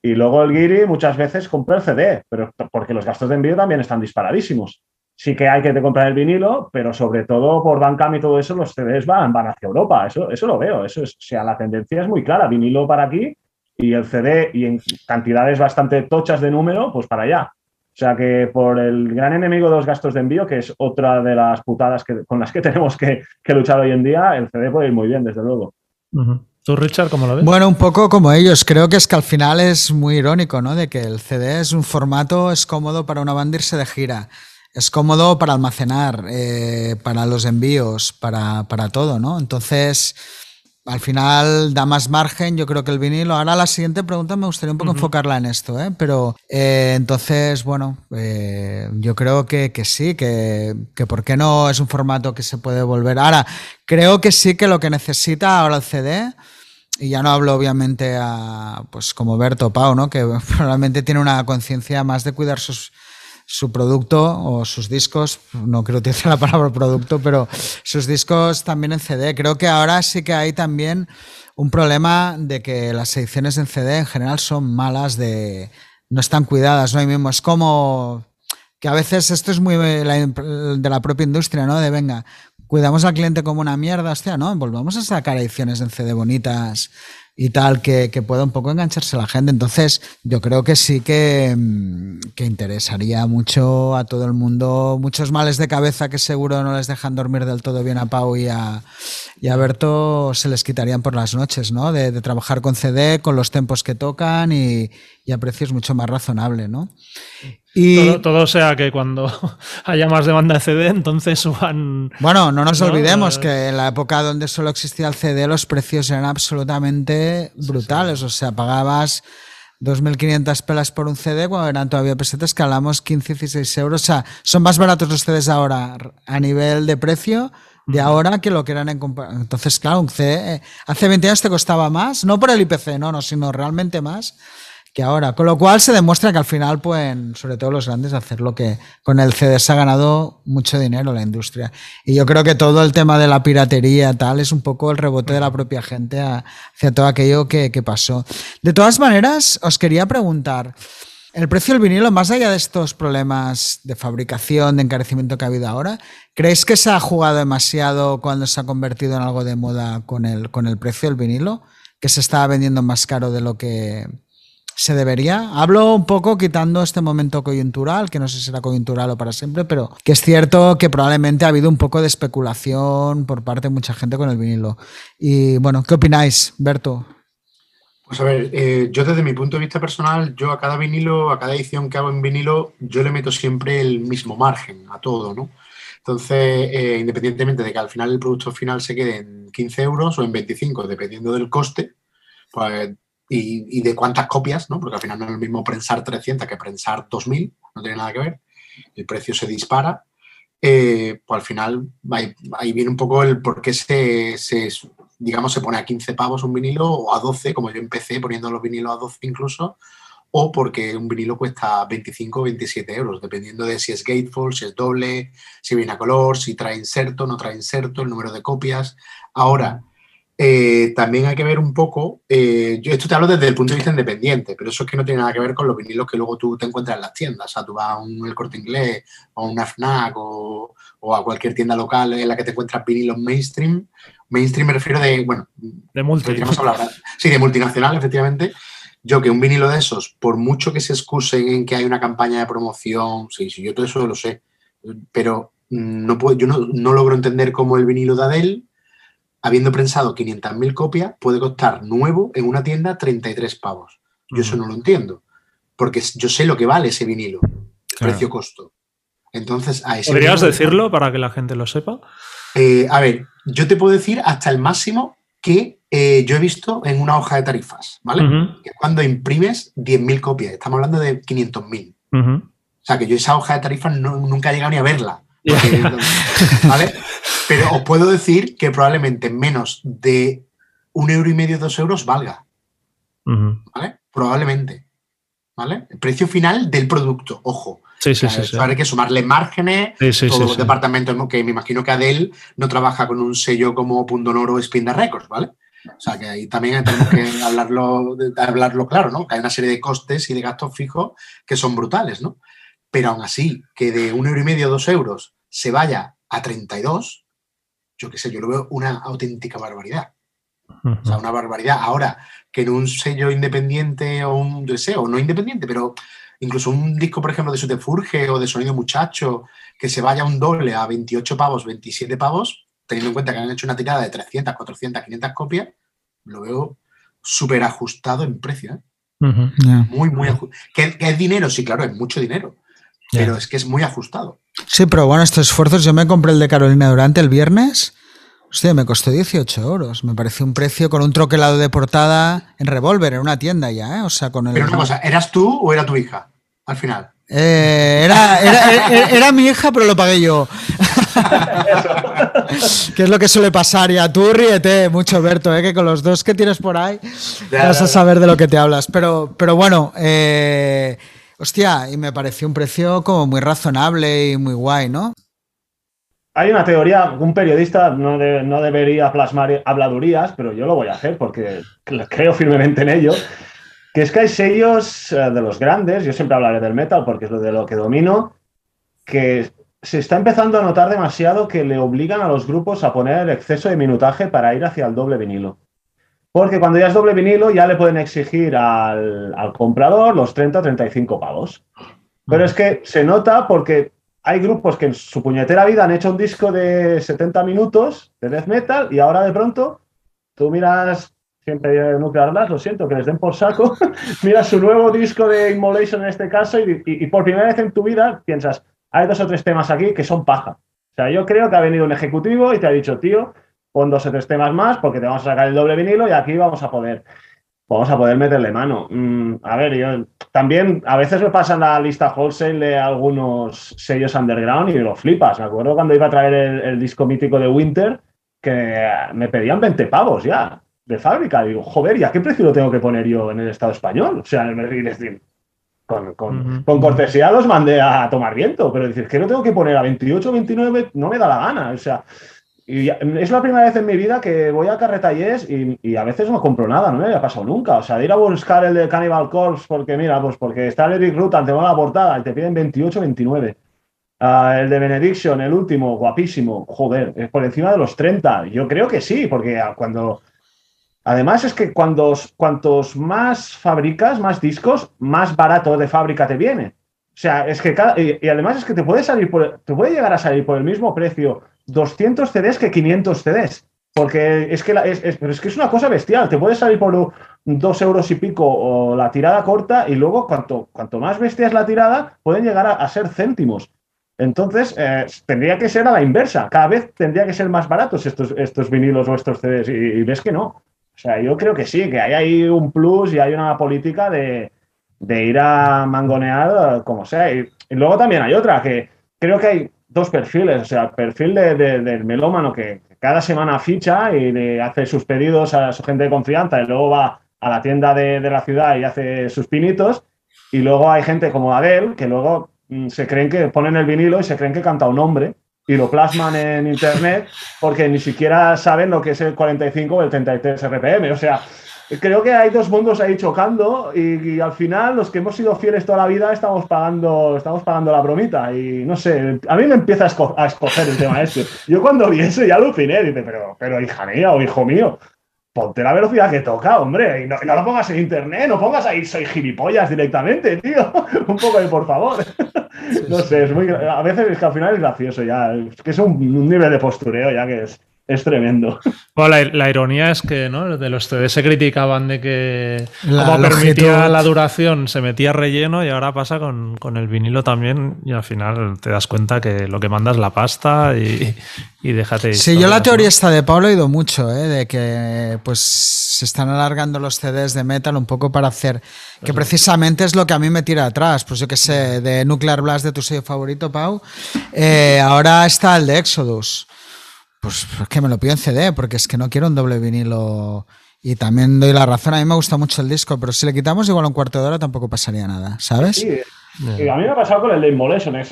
S4: y luego el Giri muchas veces compra el CD, pero porque los gastos de envío también están disparadísimos. Sí que hay que comprar el vinilo, pero sobre todo por Bandcamp y todo eso, los CDs van, van hacia Europa. Eso, eso lo veo. Eso es, o sea, la tendencia es muy clara. Vinilo para aquí y el CD y en cantidades bastante tochas de número, pues para allá. O sea que por el gran enemigo de los gastos de envío, que es otra de las putadas que, con las que <laughs> tenemos que, luchar hoy en día, el CD puede ir muy bien, desde luego.
S1: ¿Tú, Richard, cómo lo ves?
S2: Bueno, un poco como ellos. Creo que es que al final es muy irónico, ¿no? De que el CD es un formato, es cómodo para una banda irse de gira. Es cómodo para almacenar, eh, para los envíos, para, para todo, ¿no? Entonces, al final da más margen, yo creo que el vinilo. Ahora la siguiente pregunta me gustaría un poco enfocarla en esto, ¿eh? pero eh, entonces, bueno, eh, yo creo que, sí, que, que por qué no es un formato que se puede volver. Ahora, creo que sí que lo que necesita ahora el CD, y ya no hablo obviamente a, pues como Berto Pau, ¿no? que <laughs> probablemente tiene una conciencia más de cuidar sus su producto o sus discos, no creo utilizar la palabra producto, pero sus discos también en CD. Creo que ahora sí que hay también un problema de que las ediciones en CD en general son malas, de no están cuidadas, ¿no? mismo es como que a veces esto es muy de la propia industria, ¿no? De venga, cuidamos al cliente como una mierda, hostia, ¿no? Volvamos a sacar ediciones en CD bonitas y tal, que, que, pueda un poco engancharse la gente. Entonces, yo creo que sí que, mm, que, interesaría mucho a todo el mundo, muchos males de cabeza que seguro no les dejan dormir del todo bien a Pau y a, y a Berto se les quitarían por las noches, ¿no? De, trabajar con CD, con los tempos que tocan y, y a precios mucho más razonables, ¿no?
S1: Y... Todo, sea que cuando <laughs> haya más demanda de CD, entonces suban.
S2: Bueno, no nos olvidemos eh, que en la época donde solo existía el CD, los precios eran absolutamente brutales. O sea, pagabas 2.500 pelas por un CD cuando eran todavía pesetas que hablamos 15, 16 euros. O sea, son más baratos los CDs ahora a nivel de precio de ahora que lo que eran en Entonces, claro, un CD eh, hace 20 años te costaba más, no por el IPC, no, no, sino realmente más que ahora. Con lo cual se demuestra que al final pueden, sobre todo los grandes, hacer lo que con el CD se ha ganado mucho dinero la industria. Y yo creo que todo el tema de la piratería tal es un poco el rebote de la propia gente hacia todo aquello que, que pasó. De todas maneras, os quería preguntar. El precio del vinilo, más allá de estos problemas de fabricación, de encarecimiento que ha habido ahora, ¿creéis que se ha jugado demasiado cuando se ha convertido en algo de moda con el, con el precio del vinilo? Que se estaba vendiendo más caro de lo que, se debería. Hablo un poco quitando este momento coyuntural, que no sé si será coyuntural o para siempre, pero que es cierto que probablemente ha habido un poco de especulación por parte de mucha gente con el vinilo. Y bueno, ¿qué opináis, Berto?
S3: Pues a ver, eh, yo desde mi punto de vista personal, yo a cada vinilo, a cada edición que hago en vinilo, yo le meto siempre el mismo margen a todo, ¿no? Entonces, eh, independientemente de que al final el producto final se quede en 15 euros o en 25, dependiendo del coste, pues y, de cuántas copias, ¿no? porque al final no es lo mismo prensar 300 que prensar 2000, no tiene nada que ver, el precio se dispara. eh, pues al final ahí, viene un poco el por qué se, digamos, se pone a 15 pavos un vinilo o a 12, como yo empecé poniendo los vinilos a 12 incluso, o porque un vinilo cuesta 25 o 27 euros, dependiendo de si es gatefold, si es doble, si viene a color, si trae inserto, no trae inserto, el número de copias. Ahora, eh, también hay que ver un poco, eh, yo esto te hablo desde el punto de vista independiente, pero eso es que no tiene nada que ver con los vinilos que luego tú te encuentras en las tiendas. O sea, tú vas a un El Corte Inglés o a una FNAC o, a cualquier tienda local en la que te encuentras vinilos mainstream. Mainstream me refiero de, bueno,
S1: de multi.
S3: Sí, de multinacional, efectivamente yo que un vinilo de esos, por mucho que se excusen en que hay una campaña de promoción, sí, sí, yo todo eso lo sé, pero no puedo, yo no, logro entender cómo el vinilo de Adele, habiendo prensado 500.000 copias, puede costar nuevo en una tienda 33 pavos. Yo eso no lo entiendo, porque yo sé lo que vale ese vinilo, precio-costo. Entonces, a ese
S1: ¿Podrías decirlo para que la gente lo sepa?
S3: Eh, a ver, yo te puedo decir hasta el máximo que eh, yo he visto en una hoja de tarifas, ¿vale? Que cuando imprimes 10.000 copias, estamos hablando de 500.000. O sea, que yo esa hoja de tarifas nunca he llegado ni a verla. <laughs> ¿Vale? Pero os puedo decir que probablemente menos de un euro y medio, dos euros valga. ¿Vale? Probablemente. ¿Vale? El precio final del producto, ojo.
S1: Sí, sí, sí,
S3: Hay que sumarle márgenes, todos los departamentos, que me imagino que Adel no trabaja con un sello como Punto Noro o Spinda Records, ¿vale? O sea, que ahí también tenemos que <laughs> hablarlo, hablarlo claro, ¿no? Que hay una serie de costes y de gastos fijos que son brutales, ¿no? Pero aún así, que de un euro y medio, dos euros, se vaya a 32, yo qué sé, yo lo veo una auténtica barbaridad. O sea, una barbaridad. Ahora, que en un sello independiente o un deseo, no independiente, pero incluso un disco, por ejemplo, de Sutefurge o de Sonido Muchacho, que se vaya un doble a 28 pavos, 27 pavos, teniendo en cuenta que han hecho una tirada de 300, 400, 500 copias, lo veo súper ajustado en precio. ¿eh? Muy, muy ajustado. ¿Que, es dinero? Sí, claro, es mucho dinero. Pero es que es muy ajustado.
S2: Sí, pero bueno, estos esfuerzos, yo me compré el de Carolina Durante el viernes. Hostia, me costó 18 euros. Me pareció un precio con un troquelado de portada en revólver, en una tienda ya, ¿eh? O sea, con el.
S3: Pero una cosa, ¿eras tú o era tu hija al final?
S2: Eh, era, era, mi hija, pero lo pagué yo. <laughs> que es lo que suele pasar. Y a tú ríete mucho, Berto, ¿eh? que con los dos que tienes por ahí vas a saber de lo que te hablas. Pero, pero bueno, eh, hostia, y me pareció un precio como muy razonable y muy guay, ¿no?
S4: Hay una teoría, un periodista no, debería plasmar habladurías, pero yo lo voy a hacer porque creo firmemente en ello que es que hay sellos eh, de los grandes, yo siempre hablaré del metal porque es lo de lo que domino, que se está empezando a notar demasiado que le obligan a los grupos a poner exceso de minutaje para ir hacia el doble vinilo. Porque cuando ya es doble vinilo ya le pueden exigir al, comprador los 30 o 35 pavos. Pero es que se nota porque hay grupos que en su puñetera vida han hecho un disco de 70 minutos de death metal y ahora de pronto tú miras siempre Nuclear Blast, lo siento, que les den por saco, <laughs> mira su nuevo disco de Immolation en este caso y, por primera vez en tu vida piensas, hay dos o tres temas aquí que son paja. O sea, yo creo que ha venido un ejecutivo y te ha dicho, tío, pon dos o tres temas más porque te vamos a sacar el doble vinilo y aquí vamos a poder, vamos a poder meterle mano. Mm, a ver, yo también a veces me pasan la lista wholesale de algunos sellos underground y lo flipas. Me acuerdo cuando iba a traer el, el disco mítico de Winter que me pedían 20 pavos ya de fábrica. Digo, joder, ¿y a qué precio lo tengo que poner yo en el Estado español? O sea, decir, con, con, con, cortesía los mandé a tomar viento, pero decir que no tengo que poner a 28 29 no me da la gana. O sea, y es la primera vez en mi vida que voy a Carretallés y, y, a veces no compro nada, no me había pasado nunca. O sea, de ir a buscar el de Cannibal Corpse porque, mira, pues porque está el Eric Rutan, te va la portada y te piden 28, 29. Ah, el de Benediction, el último, guapísimo. Joder, es por encima de los 30. Yo creo que sí, porque cuando Además es que cuando, cuantos más fabricas, más discos, más barato de fábrica te viene. O sea, es que cada, y, además es que te puede salir por, te puede llegar a salir por el mismo precio 200 CDs que 500 CDs. Porque es que, es, pero es que es una cosa bestial. Te puede salir por dos euros y pico o la tirada corta y luego cuanto, cuanto más bestia es la tirada, pueden llegar a, ser céntimos. Entonces, eh, tendría que ser a la inversa. Cada vez tendría que ser más baratos estos, estos vinilos o estos CDs y ves que no. O sea, yo creo que sí, que hay ahí un plus y hay una política de, ir a mangonear como sea. Y, luego también hay otra, que creo que hay dos perfiles, o sea, el perfil de, del melómano que cada semana ficha y le hace sus pedidos a su gente de confianza y luego va a la tienda de, de la ciudad y hace sus pinitos. Y luego hay gente como Adele que luego mm, se creen que ponen el vinilo y se creen que canta un hombre y lo plasman en internet porque ni siquiera saben lo que es el 45 o el 33 RPM. O sea, creo que hay dos mundos ahí chocando y, al final los que hemos sido fieles toda la vida estamos pagando, estamos pagando la bromita y no sé, a mí me empieza a, escoger el tema este. Yo cuando vi eso ya aluciné, dice, pero, pero hija mía o hijo mío, ponte la velocidad que toca, hombre, y no, lo pongas en internet, no pongas ahí soy gilipollas directamente, tío, <laughs> un poco de por favor. <laughs> no sé, es muy, a veces es que al final es gracioso ya, es que es un nivel de postureo ya que es es tremendo.
S1: Bueno, la, ironía es que ¿no? de los CD se criticaban de que como permitía la duración se metía relleno y ahora pasa con, el vinilo también y al final te das cuenta que lo que manda es la pasta y, y déjate.
S2: Sí, yo la teoría está de Pablo he oído mucho, ¿eh? de que pues se están alargando los CDs de metal un poco para hacer que precisamente es lo que a mí me tira atrás, pues yo que sé, de Nuclear Blast de tu sello favorito, Pau, eh, ahora está el de Exodus. Pues es que me lo pido en CD, porque es que no quiero un doble vinilo. Y también doy la razón, a mí me gusta mucho el disco, pero si le quitamos igual un cuarto de hora tampoco pasaría nada, ¿sabes?
S4: Sí, a mí me ha pasado con el de Immolation, ¿eh?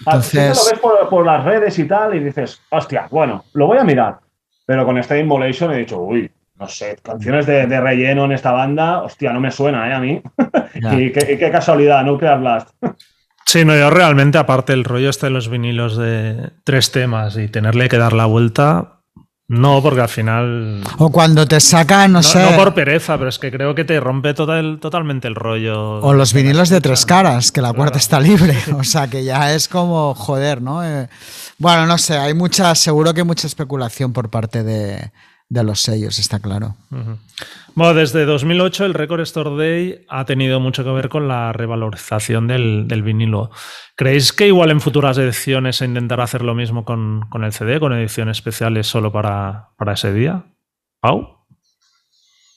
S4: Entonces... lo ves por, las redes y tal y dices, hostia, bueno, lo voy a mirar. Pero con este Immolation he dicho, uy, no sé, canciones de, relleno en esta banda, hostia, no me suena, ¿eh? A mí. <laughs> y, qué, y, qué, casualidad, Nuclear Blast. <laughs>
S1: Sí, no, yo realmente, aparte el rollo este de los vinilos de tres temas y tenerle que dar la vuelta, no, porque al final.
S2: O cuando te sacan, no, sé.
S1: No por pereza, pero es que creo que te rompe total, totalmente el rollo.
S2: O los vinilos de tres caras, que la cuarta está libre. <laughs> O sea, que ya es como joder, ¿no? Eh, bueno, no sé, hay mucha, seguro que mucha especulación por parte de, de los sellos, está claro.
S1: Bueno, desde 2008 el Record Store Day ha tenido mucho que ver con la revalorización del, vinilo. ¿Creéis que igual en futuras ediciones se intentará hacer lo mismo con, el CD, con ediciones especiales solo para, ese día? ¿Pau?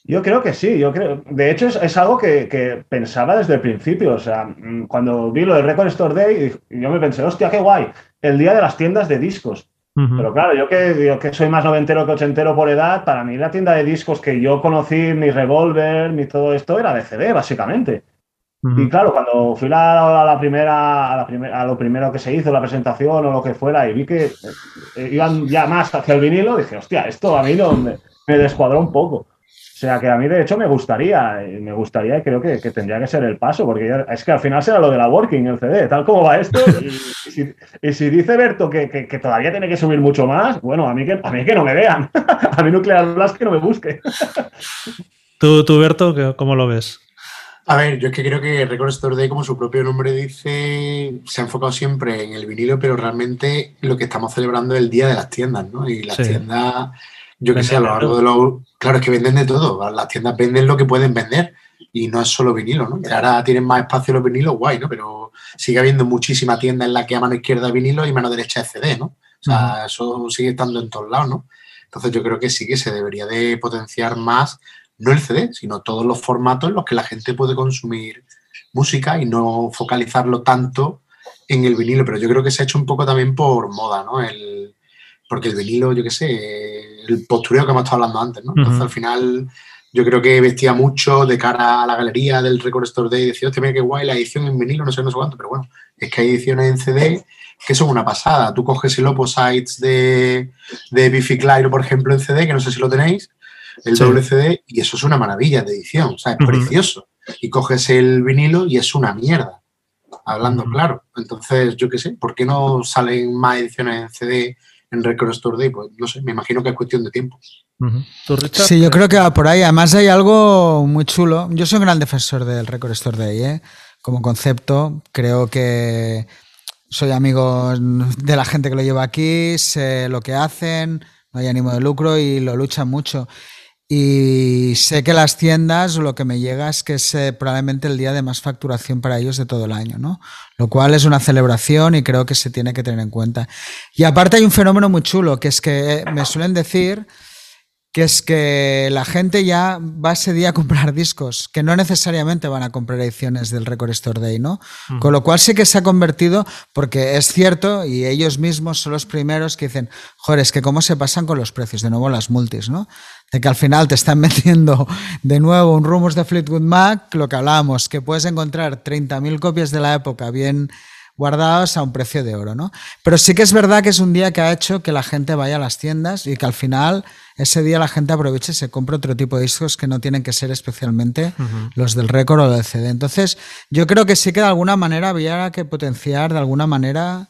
S4: Yo creo que sí, yo creo. De hecho, es, algo que, pensaba desde el principio. O sea, mm, cuando vi lo del Record Store Day, yo me pensé, hostia, qué guay, el día de las tiendas de discos. Pero claro, yo que, que soy más noventero que ochentero por edad, para mí la tienda de discos que yo conocí, mi Revolver, ni todo esto, era de CD, básicamente. Y claro, cuando fui a la, primera, a, la primera, a lo primero que se hizo, la presentación o lo que fuera, y vi que eh, iban ya más hacia el vinilo, dije, hostia, esto a mí no, me, me descuadró un poco. O sea que a mí de hecho me gustaría, me gustaría y creo que, tendría que ser el paso, porque es que al final será lo de la working, el CD, tal como va esto. <laughs> Y, si, dice Berto que, todavía tiene que subir mucho más, bueno, a mí que, a mí que no me vean. <laughs> a mí Nuclear Blast que no me busque.
S1: ¿Tú, tú, Berto, cómo lo ves?
S3: A ver, yo es que creo que Record Store Day, como su propio nombre dice, se ha enfocado siempre en el vinilo, pero realmente lo que estamos celebrando es el día de las tiendas, ¿no? Y las tiendas yo que sé, a lo largo de los... Claro, es que venden de todo. Las tiendas venden lo que pueden vender y no es solo vinilo, ¿no? ahora tienen más espacio los vinilos, guay, ¿no? Pero sigue habiendo muchísima tienda en la que a mano izquierda vinilo y mano derecha es CD, ¿no? O sea, eso sigue estando en todos lados, ¿no? Entonces yo creo que sí que se debería de potenciar más, no el CD, sino todos los formatos en los que la gente puede consumir música y no focalizarlo tanto en el vinilo. Pero yo creo que se ha hecho un poco también por moda, ¿no? El, porque el vinilo, yo qué sé, el postureo que hemos estado hablando antes, ¿no? Entonces, al final, yo creo que vestía mucho de cara a la galería del Record Store Day y decía, hostia, mira qué guay la edición en vinilo, no sé, no sé cuánto, pero bueno, es que hay ediciones en CD que son una pasada. Tú coges el Opposites de, de Biffy Clyro, por ejemplo, en CD, que no sé si lo tenéis, el doble CD, y eso es una maravilla de edición, o sea, es precioso. Y coges el vinilo y es una mierda, hablando claro. Entonces, yo qué sé, ¿por qué no salen más ediciones en CD en Record Store Day, pues no sé, me imagino que es cuestión de tiempo.
S2: Sí, yo creo que va por ahí. Además hay algo muy chulo. Yo soy un gran defensor del Record Store Day, ¿eh? como concepto. Creo que soy amigo de la gente que lo lleva aquí, sé lo que hacen, no hay ánimo de lucro y lo luchan mucho. Y sé que las tiendas, lo que me llega es que es eh, probablemente el día de más facturación para ellos de todo el año, ¿no? Lo cual es una celebración y creo que se tiene que tener en cuenta. Y aparte hay un fenómeno muy chulo, que es que me suelen decir que es que la gente ya va ese día a comprar discos, que no necesariamente van a comprar ediciones del Record Store Day, ¿no? Con lo cual sí que se ha convertido, porque es cierto, y ellos mismos son los primeros que dicen, joder, es que cómo se pasan con los precios, de nuevo las multis, ¿no? De que al final te están <laughs> metiendo de nuevo un Rumors de Fleetwood Mac, lo que hablábamos, que puedes encontrar 30.000 copias de la época bien guardados a un precio de oro, ¿no? Pero sí que es verdad que es un día que ha hecho que la gente vaya a las tiendas y que al final ese día la gente aproveche y se compre otro tipo de discos que no tienen que ser especialmente los del récord o del CD. Entonces, yo creo que sí que de alguna manera había que potenciar de alguna manera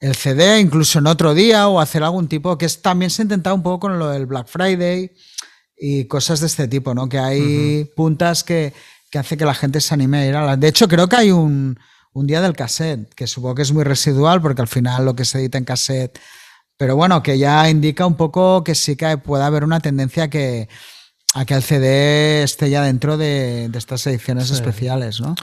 S2: el CD, incluso en otro día, o hacer algún tipo, que es, también se ha intentado un poco con lo del Black Friday y cosas de este tipo, ¿no? Que hay puntas que, que hace que la gente se anime a ir a la... De hecho, creo que hay un un día del cassette, que supongo que es muy residual porque al final lo que se edita en cassette, pero bueno, que ya indica un poco que sí que puede haber una tendencia que, a que el CD esté ya dentro de, estas ediciones especiales, ¿no?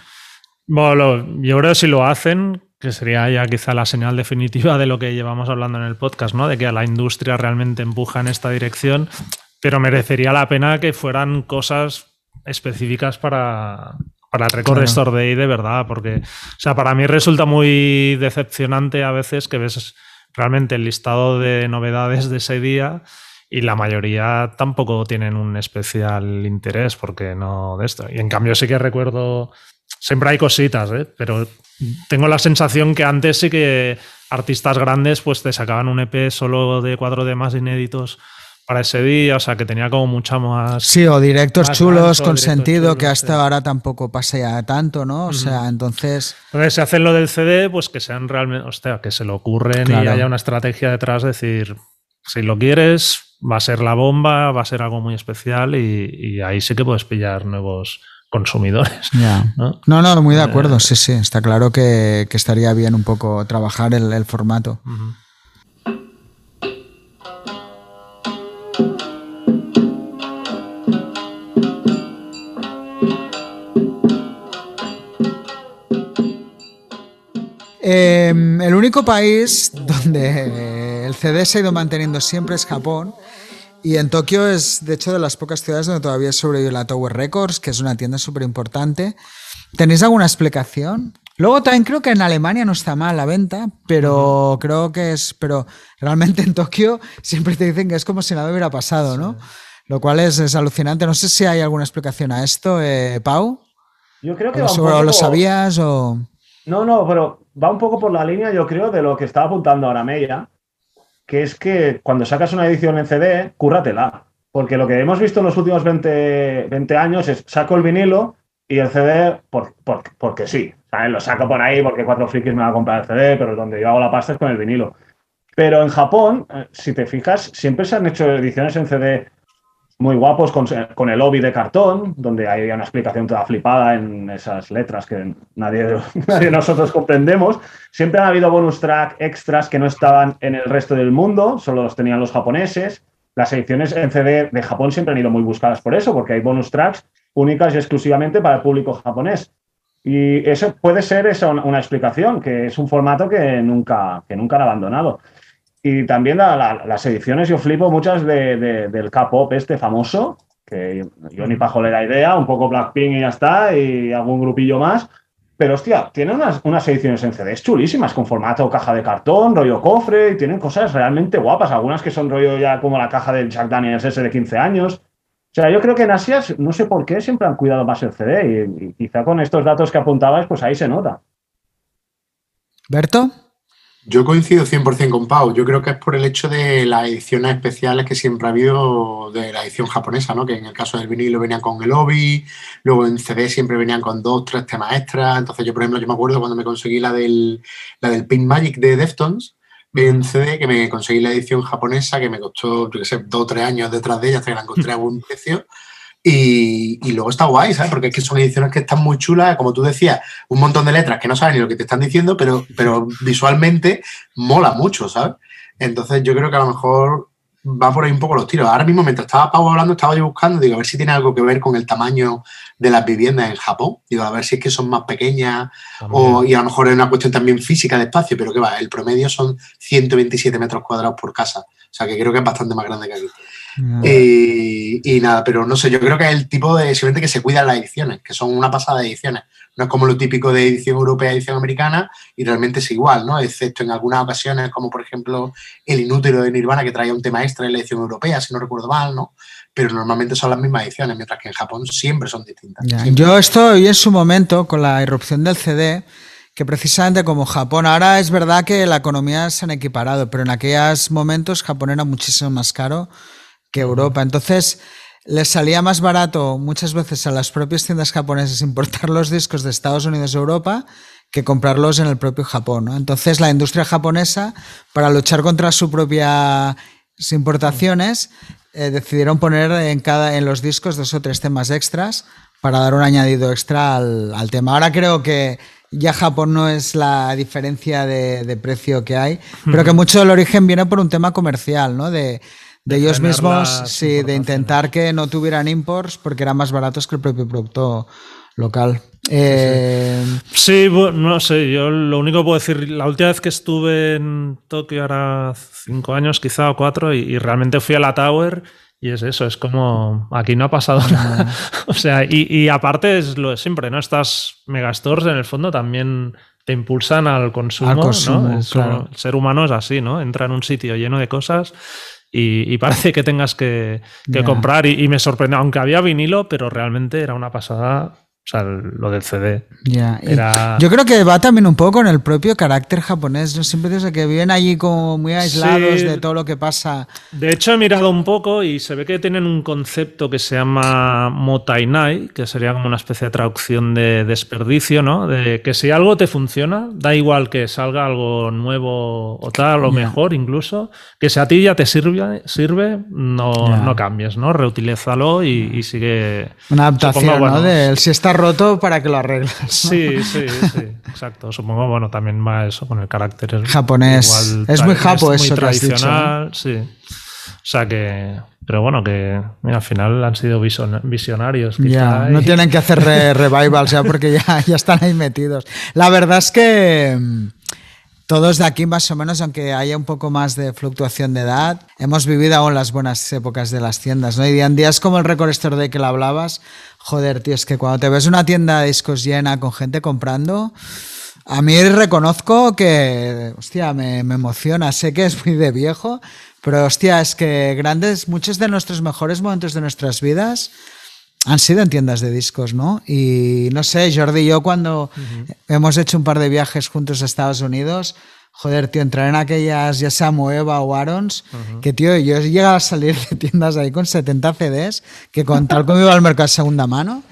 S1: Bueno, yo creo que si lo hacen, que sería ya quizá la señal definitiva de lo que llevamos hablando en el podcast, ¿no? De que a la industria realmente empuja en esta dirección, pero merecería la pena que fueran cosas específicas para, para el Record Store Day de verdad, porque, o sea, para mí resulta muy decepcionante a veces que ves realmente el listado de novedades de ese día y la mayoría tampoco tienen un especial interés porque no de esto. Y en cambio sí que recuerdo, siempre hay cositas, ¿eh? pero tengo la sensación que antes sí que artistas grandes pues te sacaban un EP solo de cuatro de más inéditos para ese día, o sea, que tenía como mucha más...
S2: Sí, o directos chulos con sentido, que hasta ahora tampoco pasa ya tanto, ¿no? O sea, entonces...
S1: Entonces, si hacen lo del CD, pues que sean realmente, hostia, que se lo ocurren y haya una estrategia detrás, decir, si lo quieres, va a ser la bomba, va a ser algo muy especial y, ahí sí que puedes pillar nuevos consumidores.
S2: ¿no? ¿no? muy de acuerdo, eh, sí, sí, está claro que, estaría bien un poco trabajar el, formato. Em, el único país donde el CD se ha ido manteniendo siempre es Japón. Y en Tokio es, de hecho, de las pocas ciudades donde todavía sobrevive la Tower Records, que es una tienda súper importante. ¿Tenéis alguna explicación? Luego también creo que en Alemania no está mal la venta, pero creo que es. Pero realmente en Tokio siempre te dicen que es como si nada hubiera pasado, ¿no? Lo cual es, alucinante. No sé si hay alguna explicación a esto, eh, Pau.
S4: Yo creo que.
S2: ¿O lo sabías o.?
S4: No, no, pero va un poco por la línea, yo creo, de lo que estaba apuntando ahora Meya, que es que cuando sacas una edición en CD, cúrratela. Porque lo que hemos visto en los últimos 20, 20 años es saco el vinilo y el CD por, porque sí. Lo saco por ahí porque cuatro frikis me van a comprar el CD, pero donde yo hago la pasta es con el vinilo. Pero en Japón, eh, si te fijas, siempre se han hecho ediciones en CD muy guapos con, el lobby de cartón, donde hay una explicación toda flipada en esas letras que <laughs> nadie, de nosotros comprendemos. Siempre han habido bonus track extras que no estaban en el resto del mundo, solo los tenían los japoneses. Las ediciones en CD de Japón siempre han ido muy buscadas por eso, porque hay bonus tracks únicas y exclusivamente para el público japonés. Y eso puede ser una, explicación, que es un formato que nunca, que nunca han abandonado. Y también las ediciones, yo flipo muchas de, del K-pop este famoso, que yo ni para la idea, un poco Blackpink y ya está, y algún grupillo más. Pero hostia, tienen unas, unas ediciones en CDs chulísimas, con formato caja de cartón, rollo cofre, y tienen cosas realmente guapas, algunas que son rollo ya como la caja del Jack Daniels ese de 15 años. O sea, yo creo que en Asia, no sé por qué, siempre han cuidado más el CD, y, y quizá con estos datos que apuntabas, pues ahí se nota.
S2: ¿Berto?
S3: Yo coincido 100% con Pau. Yo creo que es por el hecho de las ediciones especiales que siempre ha habido de la edición japonesa, ¿no? Que en el caso del vinilo venían con el obi, luego en CD siempre venían con dos, tres temas extras. Entonces yo, por ejemplo, yo me acuerdo cuando me conseguí la del, la del Pink Magic de Deftones, en CD, que me conseguí la edición japonesa, que me costó, yo qué sé, dos o tres años detrás de ella hasta que la encontré a buen precio. Y, luego está guay, ¿sabes? Porque es que son ediciones que están muy chulas, como tú decías, un montón de letras que no sabes ni lo que te están diciendo, pero, pero visualmente mola mucho, ¿sabes? Entonces yo creo que a lo mejor va por ahí un poco los tiros. Ahora mismo, mientras estaba Pau hablando, estaba yo buscando, digo, a ver si tiene algo que ver con el tamaño de las viviendas en Japón. Digo, a ver si es que son más pequeñas o, y a lo mejor es una cuestión también física de espacio, pero que va, el promedio son 127 metros cuadrados por casa. O sea, que creo que es bastante más grande que aquí. Y, nada, pero no sé, yo creo que es el tipo de simplemente que se cuidan las ediciones, que son una pasada de ediciones. No es como lo típico de edición europea, edición americana, y realmente es igual, ¿no? Excepto en algunas ocasiones, como por ejemplo el inútero de Nirvana, que traía un tema extra en la edición europea, si no recuerdo mal, ¿no? Pero normalmente son las mismas ediciones, mientras que en Japón siempre son distintas.
S2: Yo estoy en su momento con la irrupción del CD que precisamente como Japón, ahora es verdad que la economía se han equiparado, pero en aquellos momentos Japón era muchísimo más caro que Europa. Entonces, les salía más barato muchas veces a las propias tiendas japonesas importar los discos de Estados Unidos a Europa que comprarlos en el propio Japón. Entonces, la industria japonesa, para luchar contra sus propias importaciones, eh, decidieron poner en, cada, en los discos dos o tres temas extras para dar un añadido extra al, al tema. Ahora creo que ya Japón no es la diferencia de, precio que hay, pero que mucho del origen viene por un tema comercial, ¿no? De, ellos mismos, sí, de intentar que no tuvieran imports porque eran más baratos que el propio producto local.
S1: sí, eh, no sé, yo lo único que puedo decir, la última vez que estuve en Tokio, ahora cinco años quizá o cuatro, y realmente fui a la Tower y es eso, es como aquí no ha pasado nada. <laughs> o sea, y, aparte es lo de siempre, ¿no? Estas megastores en el fondo también te impulsan al consumo, ¿no? El ser humano es así, ¿no? Entra en un sitio lleno de cosas y, parece que tengas que, comprar. Y, y, me sorprendió, aunque había vinilo, pero realmente era una pasada o sea, lo del CD.
S2: Yo creo que va también un poco con el propio carácter japonés. ¿no? Siempre desde que viven allí como muy aislados de todo lo que pasa.
S1: De hecho, he mirado un poco y se ve que tienen un concepto que se llama motainai, que sería como una especie de traducción de desperdicio, ¿no? De que si algo te funciona, da igual que salga algo nuevo o tal, o mejor incluso, que si a ti ya te sirve, sirve no, no cambies, ¿no? Reutilízalo y, sigue.
S2: Una adaptación, ¿no? De, si está roto para que lo arregles.
S1: Sí, sí, sí, exacto. Supongo, bueno, también va eso con el carácter
S2: japonés. es muy japo eso. Muy
S1: tradicional, sí. O sea que, pero bueno, que al final han sido visionarios.
S2: Ya, no tienen que hacer revivals ya porque ya, ya están ahí metidos. La verdad es que todos de aquí más o menos, aunque haya un poco más de fluctuación de edad, hemos vivido aún las buenas épocas de las tiendas, ¿no? Y en días como el Record Store Day que lo hablabas, Joder, tío, es que cuando te ves una tienda de discos llena con gente comprando, a mí reconozco que, hostia, me, emociona. Sé que es muy de viejo, pero hostia, es que grandes, muchos de nuestros mejores momentos de nuestras vidas han sido en tiendas de discos, ¿no? Y no sé, Jordi y yo cuando hemos hecho un par de viajes juntos a Estados Unidos, joder, tío, entrar en aquellas, ya sea Moeva o Arons, que tío, yo he llegado a salir de tiendas ahí con 70 CDs, que con tal como iba al mercado de segunda mano,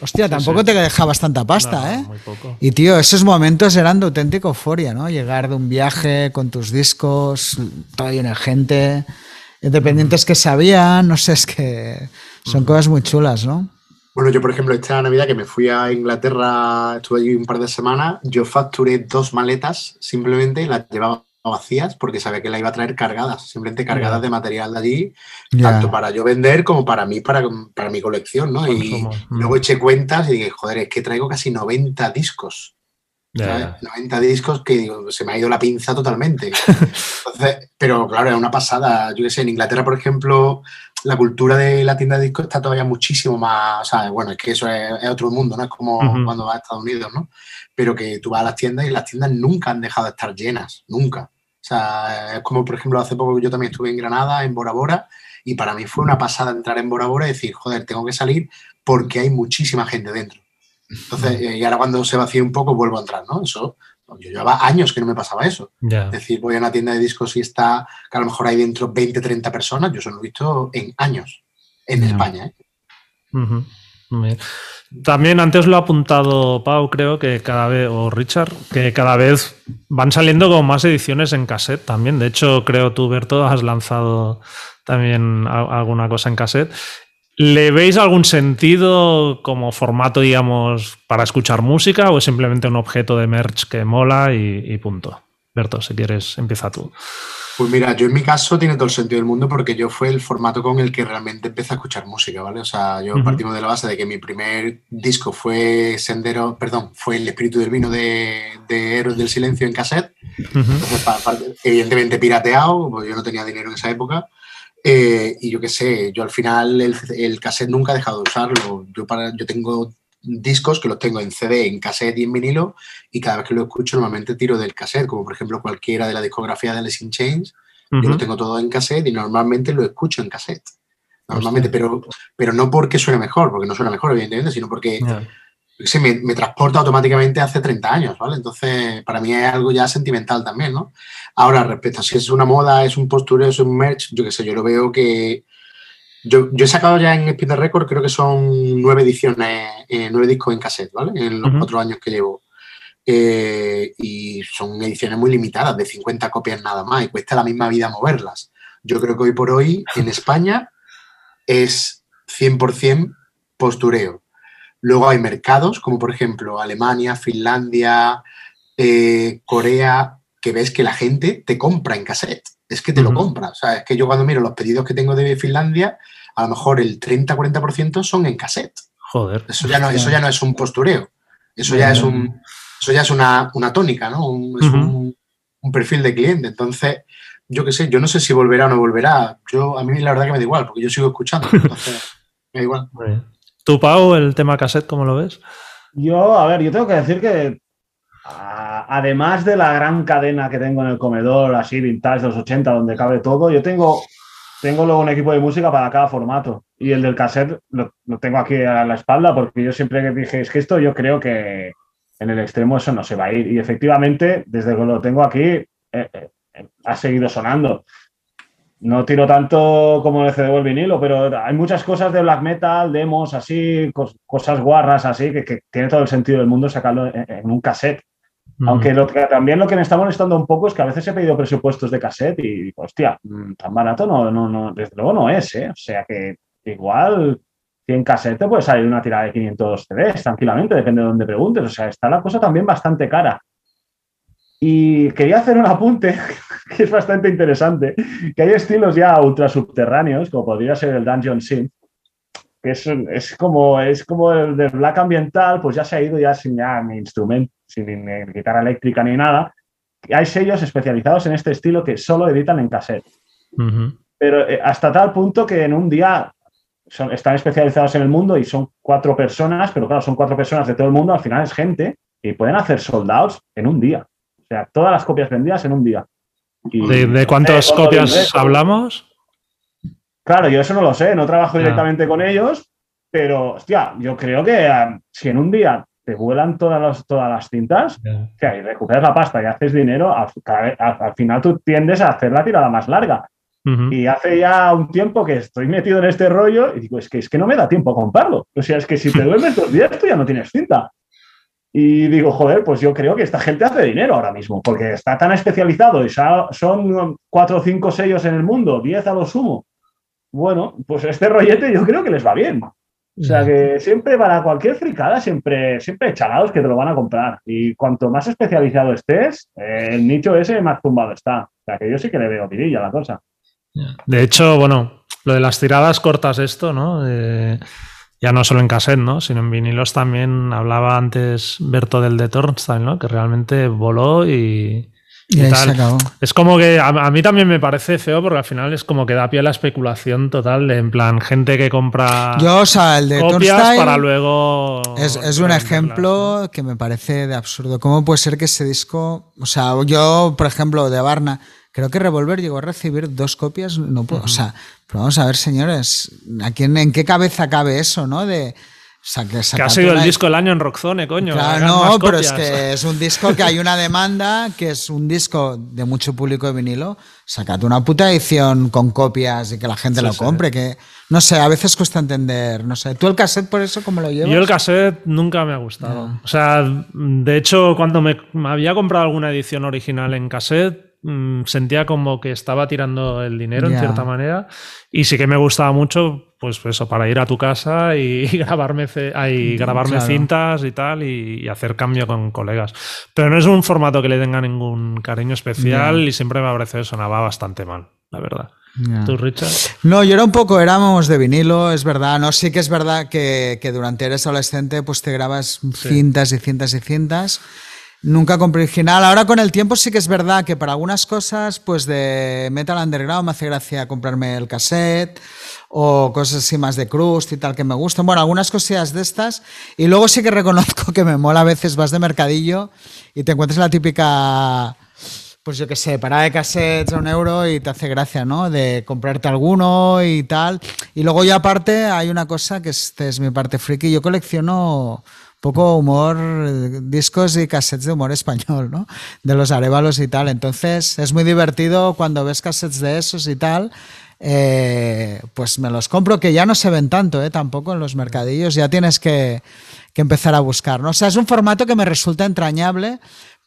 S2: hostia, tampoco te dejabas tanta pasta, ¿eh? Muy poco. Y tío, esos momentos eran de auténtica euforia, ¿no? Llegar de un viaje con tus discos, todo lleno de gente, independientes que sabían, no sé, es que son cosas muy chulas, ¿no?
S3: Bueno, yo por ejemplo, esta Navidad que me fui a Inglaterra, estuve allí un par de semanas, yo facturé dos maletas simplemente las llevaba vacías porque sabía que la iba a traer cargadas, simplemente cargadas de material de allí, tanto para yo vender como para mí, para, para mi colección, ¿no? Y luego eché cuentas y dije, joder, es que traigo casi 90 discos. 90 discos que se me ha ido la pinza totalmente. <laughs> pero claro, es una pasada. Yo qué sé, en Inglaterra, por ejemplo, la cultura de la tienda de discos está todavía muchísimo más, o sea, bueno, es que eso es, otro mundo, ¿no? Es como cuando vas a Estados Unidos, ¿no? Pero que tú vas a las tiendas y las tiendas nunca han dejado de estar llenas, nunca. O sea, es como, por ejemplo, hace poco yo también estuve en Granada, en Bora Bora, y para mí fue una pasada entrar en Bora Bora y decir, joder, tengo que salir porque hay muchísima gente dentro. Entonces, y ahora cuando se vacía un poco vuelvo a entrar, ¿no? Eso yo llevaba años que no me pasaba eso. Es decir, voy a una tienda de discos y está, que a lo mejor hay dentro 20, 30 personas, yo eso lo he visto en años, en España. ¿eh?
S1: También antes lo ha apuntado Pau, creo que cada vez, o Richard, que cada vez van saliendo con más ediciones en cassette también. De hecho, creo tú, Berto, has lanzado también alguna cosa en cassette. ¿Le veis algún sentido como formato, digamos, para escuchar música o es simplemente un objeto de merch que mola y, punto? Berto, si quieres, empieza tú.
S3: Pues mira, yo en mi caso tiene todo el sentido del mundo porque yo fue el formato con el que realmente empecé a escuchar música, ¿vale? O sea, yo partimos de la base de que mi primer disco fue Sendero, perdón, fue El Espíritu del Vino de, Héroes del Silencio en cassette. evidentemente pirateado, porque yo no tenía dinero en esa época. Eh, y yo qué sé, yo al final el, el, cassette nunca he dejado de usarlo. Yo, para, yo tengo discos que los tengo en CD, en cassette y en vinilo, y cada vez que lo escucho normalmente tiro del cassette, como por ejemplo cualquiera de la discografía de Alice in Chains, yo lo tengo todo en cassette y normalmente lo escucho en cassette. Normalmente, pero, pero no porque suene mejor, porque no suena mejor, evidentemente, sino porque me, me, transporta automáticamente hace 30 años, ¿vale? Entonces, para mí es algo ya sentimental también, ¿no? Ahora, respecto a si es una moda, es un postureo, es un merch, yo qué sé, yo lo veo que yo, he sacado ya en Speed Record, creo que son nueve ediciones, eh, nueve discos en cassette, ¿vale? En los cuatro años que llevo. Eh, y son ediciones muy limitadas, de 50 copias nada más, y cuesta la misma vida moverlas. Yo creo que hoy por hoy en España es 100% postureo. Luego hay mercados, como por ejemplo Alemania, Finlandia, eh, Corea, que ves que la gente te compra en cassette es que te lo compra. O sea, es que yo cuando miro los pedidos que tengo de Finlandia, a lo mejor el 30-40% son en cassette.
S1: Joder.
S3: Eso ya no, eso ya no es un postureo. Eso ya es un. Eso ya es una, tónica, ¿no? es un, perfil de cliente. Entonces, yo qué sé, yo no sé si volverá o no volverá. Yo, a mí la verdad que me da igual, porque yo sigo escuchando. <laughs> Entonces, me da igual.
S1: ¿Tú, Pau, el tema cassette, cómo lo ves?
S4: Yo, a ver, yo tengo que decir que además de la gran cadena que tengo en el comedor, así vintage de los 80, donde cabe todo, yo tengo, tengo luego un equipo de música para cada formato. Y el del cassette lo, tengo aquí a la espalda porque yo siempre dije, es que esto yo creo que en el extremo eso no se va a ir. Y efectivamente, desde que lo tengo aquí, eh, eh, ha seguido sonando. No tiro tanto como el CD o el vinilo, pero hay muchas cosas de black metal, demos así, cosas guarras así, que, tiene todo el sentido del mundo sacarlo en un cassette. Aunque lo también lo que me está molestando un poco es que a veces he pedido presupuestos de cassette y digo, hostia, mm, tan barato no, no, no, desde luego no es, ¿eh? O sea que igual 100 cassette te puede salir una tirada de 500 CDs tranquilamente, depende de dónde preguntes. O sea, está la cosa también bastante cara. Y quería hacer un apunte <laughs> que es bastante interesante, que hay estilos ya ultra subterráneos, como podría ser el Dungeon Synth, que es, es, como, es como el de black ambiental, pues ya se ha ido ya sin ya mi instrumento, sin ni guitarra eléctrica ni nada. Hay sellos especializados en este estilo que solo editan en cassette. Pero eh, hasta tal punto que en un día son, están especializados en el mundo y son cuatro personas, pero claro, son cuatro personas de todo el mundo, al final es gente y pueden hacer soldados en un día. O sea, todas las copias vendidas en un día.
S1: ¿De, cuántas copias hablamos?
S4: Claro, yo eso no lo sé, no trabajo directamente con ellos, pero hostia, yo creo que ah, si en un día te vuelan todas, todas las cintas, y recuperas la pasta y haces dinero, al, final tú tiendes a hacer la tirada más larga. Y hace ya un tiempo que estoy metido en este rollo y digo, es que, es que no me da tiempo a comprarlo. O sea, es que si te <laughs> duermes dos días, tú ya no tienes cinta. Y digo, joder, pues yo creo que esta gente hace dinero ahora mismo, porque está tan especializado y son cuatro o cinco sellos en el mundo, diez a lo sumo bueno, pues este rollete yo creo que les va bien. O sea que siempre para cualquier fricada, siempre, siempre hay chalados que te lo van a comprar. Y cuanto más especializado estés, eh, el nicho ese más tumbado está. O sea que yo sí que le veo tirilla a la cosa.
S1: De hecho, bueno, lo de las tiradas cortas, esto, ¿no? Ya no solo en cassette, ¿no? Sino en vinilos también hablaba antes Berto del de Tornstein, ¿no? Que realmente voló y, es como que a, mí también me parece feo porque al final es como que da pie a la especulación total, en plan, gente que compra
S2: Yo, o sea, el de
S1: copias para luego...
S2: Es, un ejemplo que me parece de absurdo. ¿Cómo puede ser que ese disco... O sea, yo, por ejemplo, de Barna, creo que Revolver llegó a recibir dos copias, no puedo... O sea, pero vamos a ver, señores, ¿a quién, ¿en qué cabeza cabe eso, no? De
S1: que, ha sido el disco del año en Rockzone, coño.
S2: Claro, no, pero es que es un disco que hay una demanda, que es un disco de mucho público de vinilo. Sacate una puta edición con copias y que la gente lo compre, que no sé, a veces cuesta entender, no sé. ¿Tú el cassette por eso cómo lo llevas?
S1: Yo el cassette nunca me ha gustado. O sea, de hecho, cuando me había comprado alguna edición original en cassette, Mm, sentía como que estaba tirando el dinero en cierta manera. Y sí que me gustaba mucho pues eso para ir a tu casa y <laughs> grabarme y mm, grabarme cintas y tal y, hacer cambio con colegas. Pero no es un formato que le tenga ningún cariño especial y siempre me parece que sonaba bastante mal la verdad. ¿Tú, Richard?
S2: No, yo era un poco, éramos de vinilo, es verdad. No, sí que es verdad que, que durante eres adolescente, pues te grabas cintas y cintas y cintas. Nunca compré original. Ahora con el tiempo sí que es verdad que para algunas cosas, pues de Metal Underground me hace gracia comprarme el cassette o cosas así más de crust y tal que me gustan. Bueno, algunas cosillas de estas. Y luego sí que reconozco que me mola a veces vas de mercadillo y te encuentras la típica, pues yo qué sé, parada de cassettes a un euro y te hace gracia, ¿no? De comprarte alguno y tal. Y luego ya aparte hay una cosa que este es mi parte friki. Yo colecciono poco humor, discos y cassettes de humor español, ¿no? De los arevalos y tal. Entonces es muy divertido cuando ves cassettes de esos y tal. Eh, pues me los compro, que ya no se ven tanto, ¿eh? Tampoco en los mercadillos, ya tienes que, que empezar a buscar, ¿no? O sea, es un formato que me resulta entrañable,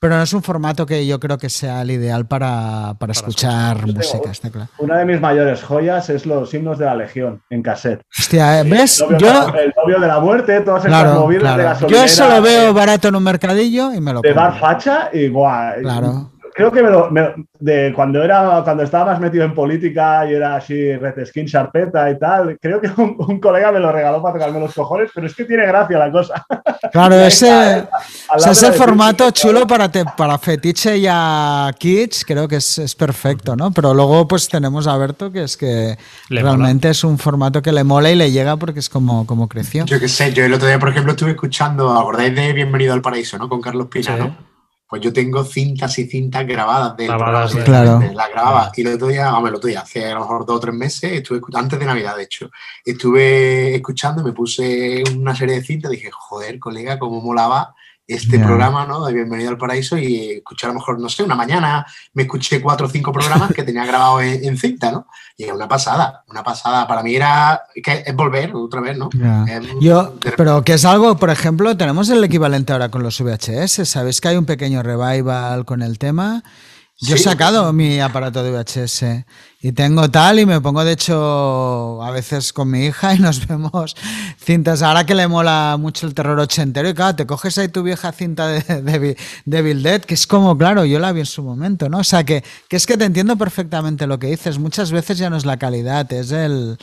S2: pero no es un formato que yo creo que sea el ideal para, para, escuchar, música, está claro.
S4: Una de mis mayores joyas es los himnos de la Legión en cassette.
S2: Hostia, ¿ves?
S4: El novio,
S2: Yo,
S4: el novio de la muerte, todas estas
S2: claro,
S4: movidas
S2: claro.
S4: de
S2: Yo
S4: gasolinera.
S2: eso lo veo barato en un mercadillo y me lo
S4: de dar facha y guau.
S2: Claro.
S4: Creo que me lo- me- de cuando era cuando estaba más metido en política y era así red skin sharpeta y tal, creo que un, un colega me lo regaló para tocarme los cojones, pero es que tiene gracia la cosa.
S2: Claro, <laughs> ese, formato chulo para, te- para fetiche y a kids creo que es, es perfecto, ¿no? Pero luego pues tenemos a Berto que es que
S1: Le
S2: realmente es un formato que le mola y le llega porque es como, como creció.
S3: Yo qué sé, yo el otro día, por ejemplo, estuve escuchando, ¿acordáis de Bienvenido al Paraíso, ¿no? Con Carlos Pina,
S1: Sí.
S3: ¿no? Pues yo tengo cintas y cintas grabadas del
S1: Grabadas
S3: programa,
S2: de- Claro.
S3: Las grababa. Y el otro día, vamos, el otro día, hace a lo mejor dos o tres meses, estuve antes de Navidad, de hecho, estuve escuchando, me puse una serie de cintas, dije, joder, colega, cómo molaba este programa, ¿no? De Bienvenido al Paraíso y escuché a lo mejor, no sé, una mañana me escuché cuatro o cinco programas que tenía grabados en, en cinta, ¿no? Y era una pasada, una pasada. Para mí era, que es volver otra vez, ¿no?
S2: Yo,
S3: de-
S2: pero que es algo, por ejemplo, tenemos el equivalente ahora con los VHS. ¿Sabéis que hay un pequeño revival con el tema? Yo he
S3: Sí.
S2: sacado mi aparato de VHS y tengo tal y me pongo de hecho a veces con mi hija y nos <laughs> vemos cintas. Ahora que le mola mucho el terror ochentero y claro, te coges ahí tu vieja cinta de, de, de Dead, que es como, claro, yo la vi en su momento, ¿no? O sea, que, que es que te entiendo perfectamente lo que dices. Muchas veces ya no es la calidad, es el,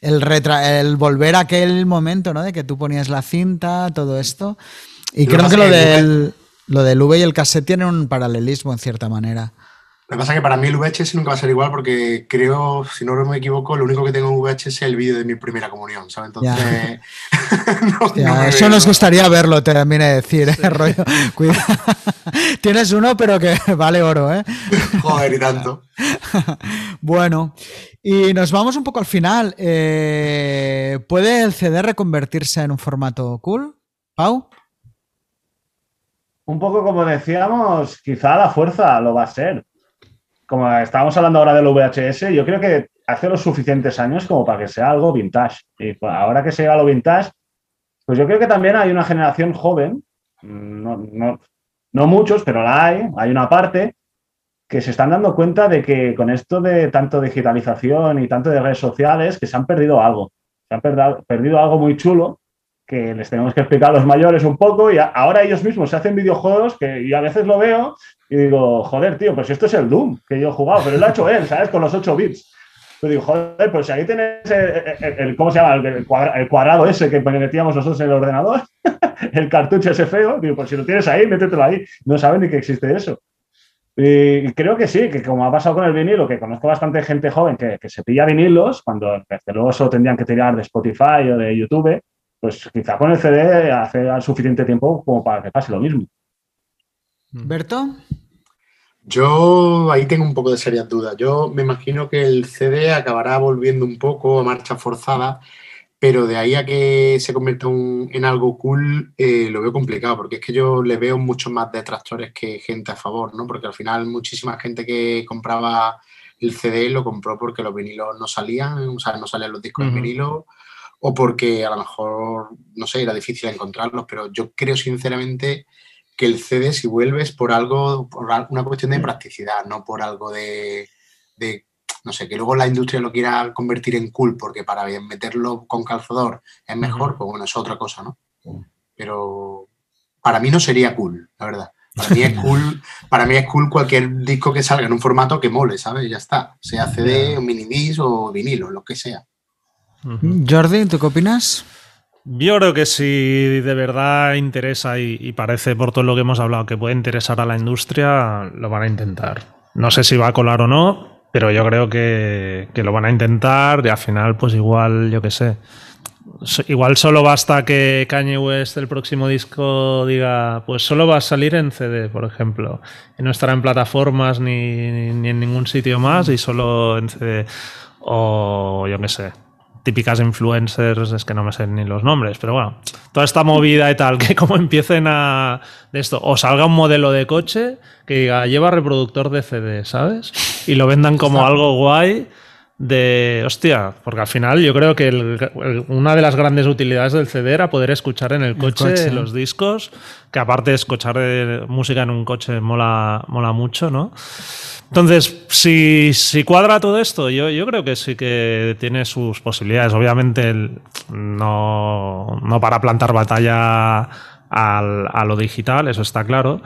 S2: el, retra- el volver a aquel momento, ¿no? De que tú ponías la cinta, todo esto. Y creo que lo del, lo del V y el cassette tienen un paralelismo en cierta manera.
S3: Lo que pasa es que para mí el VHS nunca va a ser igual porque creo, si no me equivoco, lo único que tengo en VHS es el vídeo de mi primera comunión, ¿sabes? Entonces, <laughs> no-
S2: Ya,
S3: no
S2: eso
S3: veo,
S2: nos
S3: ¿no?
S2: gustaría verlo, te también he de decir, ¿eh? <laughs> Rollo, cuida. <laughs> Tienes uno, pero que vale oro, ¿eh?
S3: Joder, y tanto.
S2: Bueno, y nos vamos un poco al final. Eh, ¿Puede el CD reconvertirse en un formato cool? ¿Pau?
S4: Un poco como decíamos, quizá la fuerza lo va a ser. Como estábamos hablando ahora del VHS, yo creo que hace los suficientes años como para que sea algo vintage. Y pues, ahora que se llega a lo vintage, pues yo creo que también hay una generación joven, no, no, no muchos, pero la hay, hay una parte que se están dando cuenta de que con esto de tanto digitalización y tanto de redes sociales, que se han perdido algo. Se han perdido algo muy chulo que les tenemos que explicar a los mayores un poco y a- ahora ellos mismos se hacen videojuegos que yo a veces lo veo y digo, joder, tío, pues esto es el Doom que yo he jugado, pero lo ha hecho él, ¿sabes? Con los 8 bits. Yo digo, joder, pues si ahí tenés el, el- el- ¿cómo se llama? El, cuadra- el cuadrado ese que metíamos nosotros en el ordenador, <laughs> el cartucho ese feo, digo, pues si lo tienes ahí, métetelo ahí. No saben ni que existe eso. Y creo que sí, que como ha pasado con el vinilo, que conozco bastante gente joven que, que se pilla vinilos, cuando desde luego solo tendrían que tirar de Spotify o de YouTube, pues quizá con el CD hace al suficiente tiempo como para que pase lo mismo.
S2: ¿Berto?
S3: Yo ahí tengo un poco de serias dudas. Yo me imagino que el CD acabará volviendo un poco a marcha forzada, pero de ahí a que se convierta un- en algo cool eh, lo veo complicado, porque es que yo le veo muchos más detractores que gente a favor, ¿no? Porque al final muchísima gente que compraba el CD lo compró porque los vinilos no salían, o sea, no salían los discos en
S1: Ujú.
S3: vinilo, o porque a lo mejor, no sé, era difícil encontrarlos, pero yo creo sinceramente que el CD si vuelve es por algo, por una cuestión de practicidad, no por algo de, de, no sé, que luego la industria lo quiera convertir en cool, porque para bien meterlo con calzador es mejor, pues bueno, es otra cosa, ¿no? Pero para mí no sería cool, la verdad. Para mí es <laughs> cool, para mí es cool cualquier disco que salga en un formato que mole, ¿sabes? Ya está. Sea CD, o mini disc o vinilo, lo que sea.
S2: Jordi, ¿tú qué opinas?
S1: Yo creo que si de verdad interesa y, parece por todo lo que hemos hablado que puede interesar a la industria, lo van a intentar. No sé si va a colar o no, pero yo creo que, que lo van a intentar y al final pues igual, yo qué sé, Igual solo basta que Kanye West el próximo disco diga, pues solo va a salir en CD, por ejemplo, y no estará en plataformas ni, ni en ningún sitio más y solo en CD. O yo qué sé, típicas influencers, es que no me sé ni los nombres, pero bueno, toda esta movida y tal, <laughs> que como empiecen a de esto, o salga un modelo de coche que diga, lleva reproductor de CD, ¿sabes? Y lo vendan como algo guay de, hostia, porque al final yo creo que una de las grandes utilidades del CD era poder escuchar en el coche, los discos, que aparte de escuchar música en un coche mola, mola mucho, ¿no? Entonces, si, si cuadra todo esto, yo, yo, creo que sí que tiene sus posibilidades. Obviamente, no, no para plantar batalla al, a lo digital, eso está claro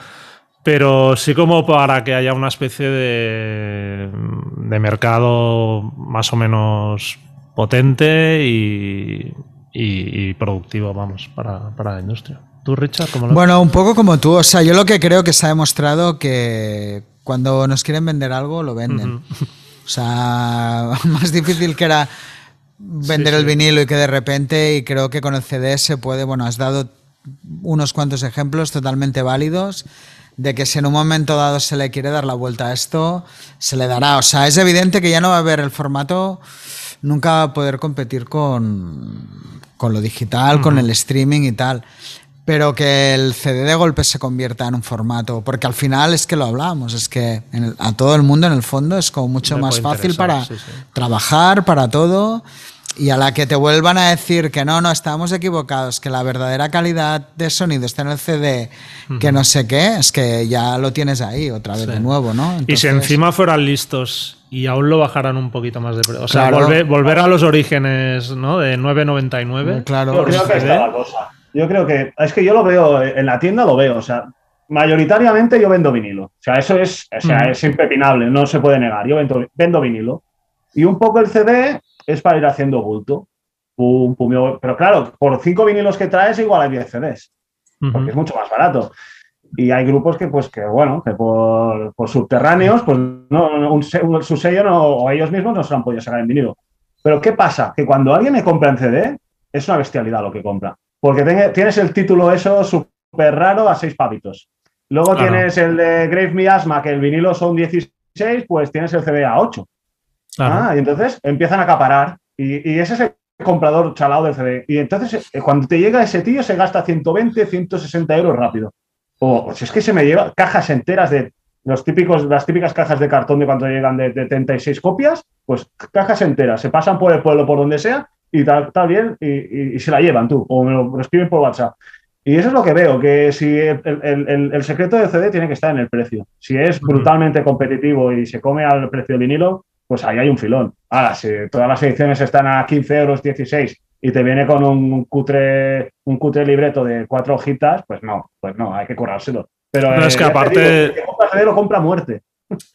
S1: pero sí como para que haya una especie de, de mercado más o menos potente y, productivo, vamos, para, la industria. ¿Tú, Richard?
S2: ¿cómo lo bueno, un poco como tú. O sea, yo lo que creo que se ha demostrado que cuando nos quieren vender algo, lo venden. <laughs> O sea, <laughs> más difícil que era vender el vinilo y que de repente, y creo que con el CD se puede, bueno, has dado unos cuantos ejemplos totalmente válidos de que si en un momento dado se le quiere dar la vuelta a esto, se le dará. O sea, es evidente que ya no va a haber el formato, nunca va a poder competir con, con lo digital, con el streaming y tal. Pero que el CD de golpe se convierta en un formato, porque al final es que lo hablamos, es que a todo el mundo en el fondo es como mucho más fácil para trabajar, para todo. Y a la que te vuelvan a decir que no, no, estamos equivocados, que la verdadera calidad de sonido está en el CD, que no sé qué, es que ya lo tienes ahí otra vez de nuevo, ¿no?
S1: Y si encima fueran listos y aún lo bajaran un poquito más de precio, o sea, volver, a los orígenes, ¿no? De 9.99.
S2: Claro.
S4: Yo creo que está la cosa. Yo creo que, es que yo lo veo, en la tienda lo veo, o sea, mayoritariamente yo vendo vinilo. O sea, eso es, o sea, es impepinable, no se puede negar. Yo vendo, vendo vinilo. Y un poco el CD es para ir haciendo bulto. pero claro, por cinco vinilos que traes, igual hay 10 CDs, porque es mucho más barato. Y hay grupos que, pues, que bueno, que por, subterráneos, pues no, un, su sello no, o ellos mismos no se lo han podido sacar en vinilo. Pero ¿qué pasa? Que cuando alguien me compra en CD, es una bestialidad lo que compra. Porque tienes el título eso súper raro a seis pavitos. Luego tienes el de Grave Me Asma, que el vinilo son 16, pues tienes el CD a 8. Ah, y entonces empiezan a acaparar. Y, ese es el comprador chalado del CD. Y entonces, eh, cuando te llega ese tío, se gasta 120, 160 euros rápido. O, si es que se me lleva cajas enteras de los típicos, las típicas cajas de cartón de cuando llegan de, 36 copias, pues cajas enteras, se pasan por el pueblo, por donde sea, y tal, bien, y, se la llevan tú, o me lo, escriben por WhatsApp. Y eso es lo que veo, que si el, el, secreto del CD tiene que estar en el precio. Si es brutalmente competitivo y se come al precio del vinilo, pues ahí hay un filón. Ahora, si todas las ediciones están a 15 euros, 16 y te viene con un cutre, un cutre libreto de cuatro hojitas, pues no, pues no, hay que currárselo. Pero,
S1: es que aparte.
S4: compra compra muerte.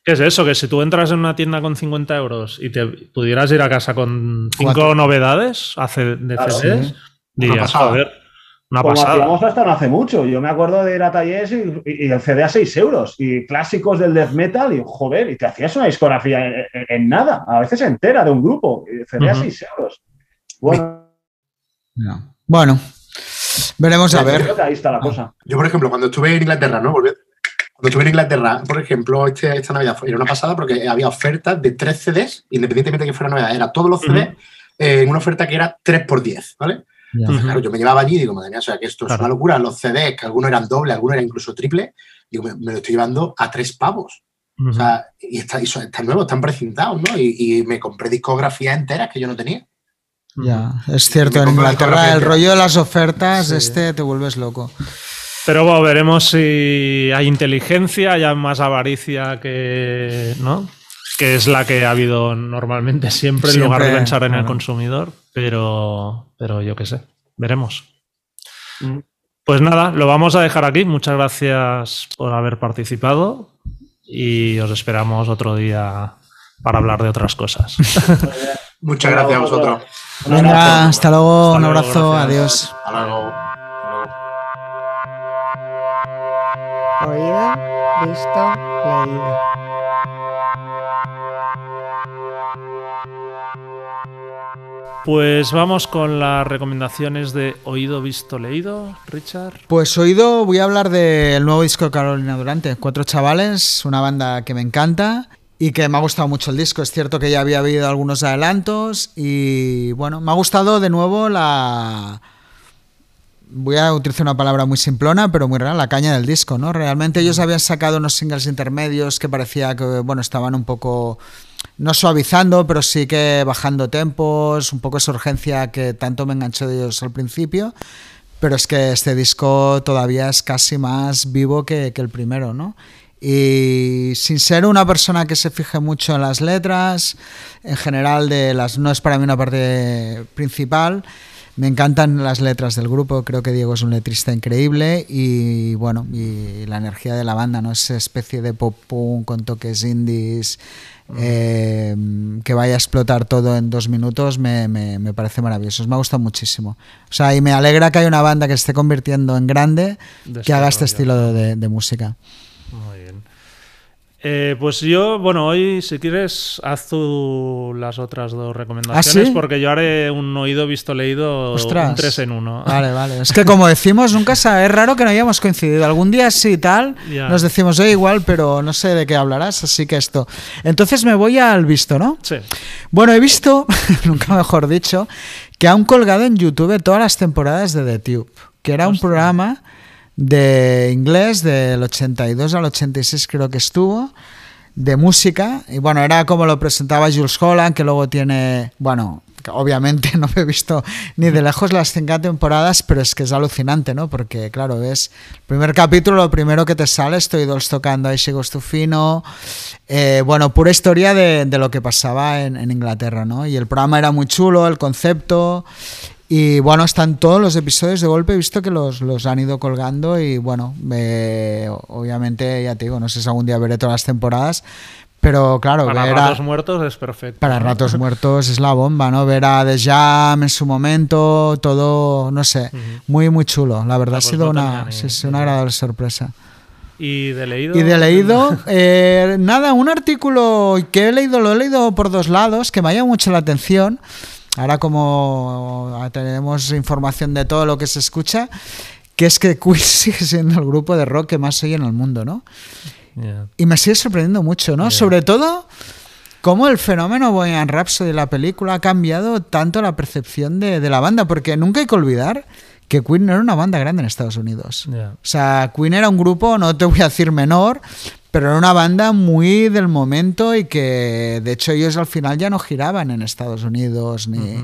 S1: ¿Qué es eso? Que si tú entras en una tienda con 50 euros y te pudieras ir a casa con cinco novedades de CDs, dirías, joder, una
S4: Como
S1: pasada.
S4: hasta no hace mucho. Yo me acuerdo de ir a talleres y, el CD a 6 euros. Y clásicos del death metal, y joder, y te hacías una discografía en, nada, a veces entera de un grupo. Y CD a 6 euros. Bueno.
S2: Bueno, veremos a ver.
S4: ahí está la cosa.
S3: Yo, por ejemplo, cuando estuve en Inglaterra, ¿no? Cuando estuve en Inglaterra, por ejemplo, este, esta Navidad era una pasada porque había ofertas de 3 CDs, independientemente de que fuera Navidad, era todos los CDs eh, en una oferta que era 3 por 10, ¿vale? Entonces, claro, yo me llevaba allí y digo, madre mía, o sea, que esto es una locura. Los CDs, que algunos eran doble, algunos eran incluso triple, digo, me, lo estoy llevando a tres pavos. O sea, y, está, están nuevos, están precintados, ¿no? Y, me compré discografías enteras que yo no tenía.
S2: Ya, es cierto, en Inglaterra el rollo de las ofertas, este te vuelves loco.
S1: Pero bueno, veremos si hay inteligencia, hay más avaricia que. ¿no? Que es la que ha habido normalmente siempre, en lugar de pensar en el consumidor, pero, pero yo qué sé, veremos. Mm. Pues nada, lo vamos a dejar aquí. Muchas gracias por haber participado y os esperamos otro día para hablar de otras cosas. <laughs>
S3: Muchas gracias a vosotros.
S2: Venga, hasta luego,
S1: Hasta
S2: un
S1: luego,
S2: abrazo,
S1: gracias.
S2: adiós.
S3: Hasta luego.
S5: Oído, visto, leído.
S1: Pues vamos con las recomendaciones de oído, visto, leído, Richard.
S2: Pues oído, voy a hablar del nuevo disco de Carolina Durante, Cuatro Chavales, una banda que me encanta y que me ha gustado mucho el disco. Es cierto que ya había habido algunos adelantos y bueno, me ha gustado de nuevo la... Voy a utilizar una palabra muy simplona, pero muy rara, la caña del disco, ¿no? Realmente ellos habían sacado unos singles intermedios que parecía que, bueno, estaban un poco no suavizando, pero sí que bajando tempos, un poco esa urgencia que tanto me enganchó de ellos al principio. Pero es que este disco todavía es casi más vivo que, que el primero, ¿no? Y sin ser una persona que se fije mucho en las letras, en general de las no es para mí una parte principal. Me encantan las letras del grupo, creo que Diego es un letrista increíble y bueno, y la energía de la banda, ¿no? Esa especie de pop punk con toques indies, eh, que vaya a explotar todo en dos minutos, me, me, me parece maravilloso. Me ha gustado muchísimo. O sea, y me alegra que haya una banda que se esté convirtiendo en grande,
S1: De
S2: que haga
S1: este
S2: este
S1: rollo.
S2: estilo de, de música.
S1: Eh, pues yo, bueno, hoy si quieres haz tú las otras dos recomendaciones
S2: ¿Ah, sí?
S1: porque yo haré un oído visto leído
S2: Ostras.
S1: un 3 en 1.
S2: Vale, vale. Es que <laughs> como decimos, nunca sabe, es raro que no hayamos coincidido. Algún día sí y tal, nos decimos, oye, igual, pero no sé de qué hablarás, así que esto. Entonces me voy al visto, ¿no?
S1: Sí.
S2: Bueno, he visto, <laughs> nunca mejor dicho, que han colgado en YouTube todas las temporadas de The Tube, que era un programa de inglés del 82 al 86 creo que estuvo, de música, y bueno, era como lo presentaba Jules Holland, que luego tiene, bueno, obviamente <laughs> no me he visto ni de lejos las cinco temporadas, pero es que es alucinante, ¿no? Porque claro, ves, el primer capítulo, lo primero que te sale, estoy dos tocando ahí She Goes to Fino, eh, bueno, pura historia de, lo que pasaba en Inglaterra, ¿no? Y el programa era muy chulo, el concepto, y bueno, están todos los episodios de golpe, he visto que los, los han ido colgando y bueno, eh, obviamente ya te digo, no sé si algún día veré todas las temporadas, pero claro,
S1: Para
S2: ver a-
S1: ratos muertos es perfecto.
S2: para
S1: ¿no?
S2: ratos muertos es la bomba, ¿no? Ver a The Jam en su momento, todo, no sé, muy, muy chulo. La verdad
S1: Ah,
S2: ha
S1: pues
S2: sido
S1: no
S2: una, sí, sí, una agradable sorpresa.
S1: Y de leído.
S2: Y de leído, eh, nada, un artículo que he leído, lo he leído por dos lados, que me ha llamado mucho la atención. Ahora como tenemos información de todo lo que se escucha, que es que Queen <laughs> sigue siendo el grupo de rock que más se oye en el mundo, ¿no?
S1: Ya.
S2: Y me sigue sorprendiendo mucho, ¿no? Sobre todo cómo el fenómeno Bohemian Rhapsody, la película, ha cambiado tanto la percepción de, de la banda, porque nunca hay que olvidar que Queen no era una banda grande en Estados Unidos. O sea, Queen era un grupo, no te voy a decir menor, pero era una banda muy del momento y que de hecho ellos al final ya no giraban en Estados Unidos ni,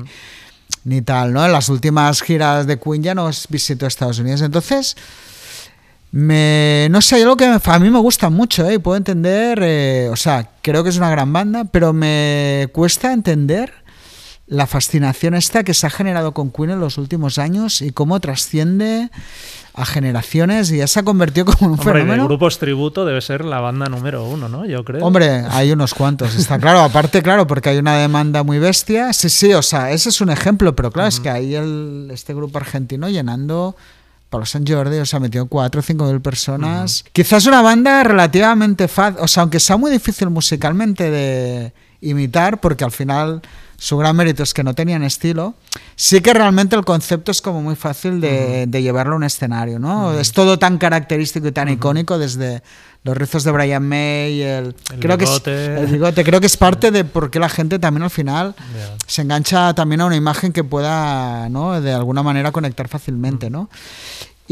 S2: ni tal, ¿no? En las últimas giras de Queen ya no visitó Estados Unidos. Entonces, me, no sé, hay algo que me- a mí me gusta mucho, ¿eh? Y puedo entender, eh, o sea, creo que es una gran banda, pero me cuesta entender la fascinación esta que se ha generado con Queen en los últimos años y cómo trasciende a generaciones y ya se ha convertido como un
S1: Hombre,
S2: fenómeno.
S1: grupos tributo debe ser la banda número uno, ¿no? Yo creo.
S2: Hombre, hay unos cuantos, está claro. Aparte, claro, porque hay una demanda muy bestia. Sí, sí, o sea, ese es un ejemplo, pero claro, es que hay el, este grupo argentino llenando Palo San Jordi, o sea, metió 4 o 5 mil personas. Quizás una banda relativamente fácil, o sea, aunque sea muy difícil musicalmente de imitar, porque al final su gran mérito es que no tenían estilo, sí que realmente el concepto es como muy fácil de, de llevarlo a un escenario, ¿no? Es todo tan característico y tan icónico desde los rizos de Brian May, el,
S1: El
S2: creo que es-
S1: bigote.
S2: el bigote, creo que es parte de por qué la gente también al final se engancha también a una imagen que pueda, ¿no? De alguna manera conectar fácilmente, ¿no?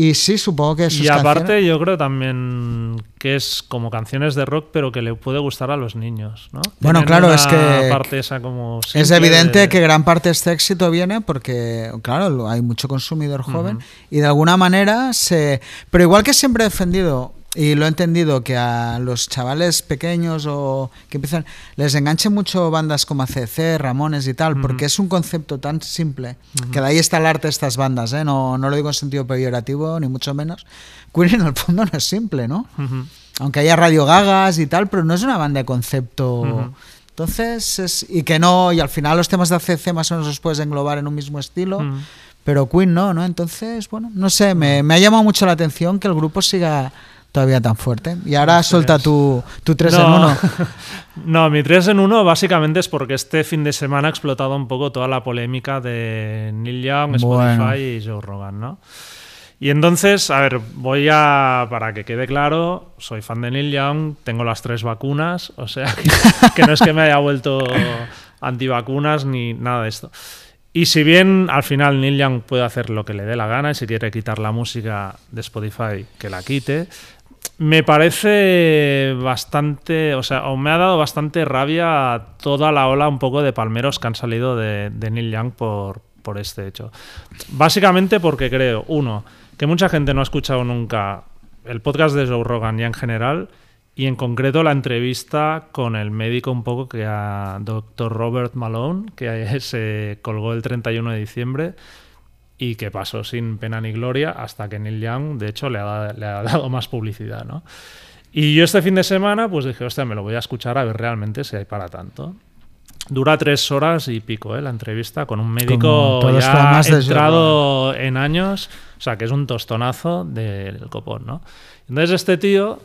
S2: Y sí, supongo que sus
S1: Y aparte,
S2: canciones-
S1: yo creo también que es como canciones de rock, pero que le puede gustar a los niños, ¿no?
S2: Bueno,
S1: Tienen
S2: claro, es que-
S1: parte esa como
S2: Es evidente
S1: de-
S2: que gran parte de este éxito viene porque, claro, hay mucho consumidor joven y de alguna manera se... Pero igual que siempre he defendido y lo he entendido que a los chavales pequeños o que empiezan les enganche mucho bandas como ACC, Ramones y tal, porque es un concepto tan simple que de ahí está el arte de estas bandas, ¿eh? no, no lo digo en sentido peyorativo ni mucho menos. Queen en el fondo no es simple, ¿no?
S1: Ujú.
S2: aunque haya radio gagas y tal, pero no es una banda de concepto. Entonces, es, y que no, y al final los temas de ACC más o menos los puedes englobar en un mismo estilo, pero Queen no, ¿no? Entonces, bueno, no sé, me, me ha llamado mucho la atención que el grupo siga todavía tan fuerte. Y ahora suelta tu, tu 3 en
S1: No.
S2: 1. <laughs>
S1: No, mi 3 en 1 básicamente es porque este fin de semana ha explotado un poco toda la polémica de Neil Young, Spotify
S2: Bueno.
S1: y Joe Rogan, ¿no? Y entonces, a ver, voy a, para que quede claro, soy fan de Neil Young, tengo las tres vacunas, o sea, que, <laughs> que no es que me haya vuelto antivacunas ni nada de esto. Y si bien al final Neil Young puede hacer lo que le dé la gana y si quiere quitar la música de Spotify, que la quite, me parece bastante, o sea, me ha dado bastante rabia toda la ola un poco de palmeros que han salido de, Neil Young por, por este hecho. Básicamente porque creo, uno, que mucha gente no ha escuchado nunca el podcast de Joe Rogan ya en general y en concreto la entrevista con el médico un poco que a Dr. Robert Malone, que <laughs> se colgó el 31 de diciembre y que pasó sin pena ni gloria hasta que Neil Young, de hecho, le ha, le ha <laughs> dado más publicidad, ¿no? Y yo este fin de semana, pues dije, hostia, me lo voy a escuchar a ver realmente si hay para tanto. Dura tres horas y pico, ¿eh? La entrevista con un médico ya entrado en años, o sea, que es un tostonazo del copón, ¿no? Entonces este tío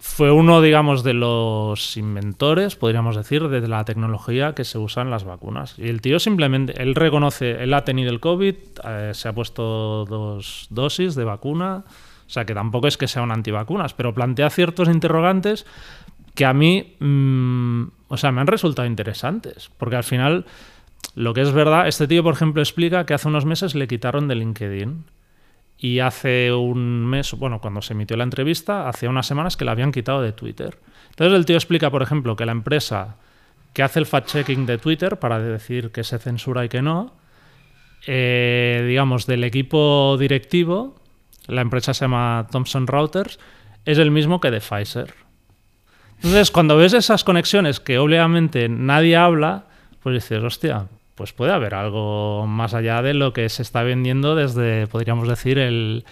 S1: fue uno, digamos, de los inventores, podríamos decir, de la tecnología que se usa en las vacunas. Y el tío simplemente, él reconoce, él ha tenido el COVID, eh, se ha puesto dos dosis de vacuna, o sea que tampoco es que sea un antivacunas, pero plantea ciertos interrogantes que a mí, mm, o sea, me han resultado interesantes, porque al final, lo que es verdad, este tío, por ejemplo, explica que hace unos meses le quitaron de LinkedIn. Y hace un mes, bueno, cuando se emitió la entrevista, hace unas semanas que la habían quitado de Twitter. Entonces el tío explica, por ejemplo, que la empresa que hace el fact-checking de Twitter para decir que se censura y que no, eh, digamos, del equipo directivo, la empresa se llama Thomson Reuters, es el mismo que de Pfizer. Entonces, cuando ves esas conexiones que obviamente nadie habla, pues dices, hostia, pues puede haber algo más allá de lo que se está vendiendo desde, podríamos decir, el,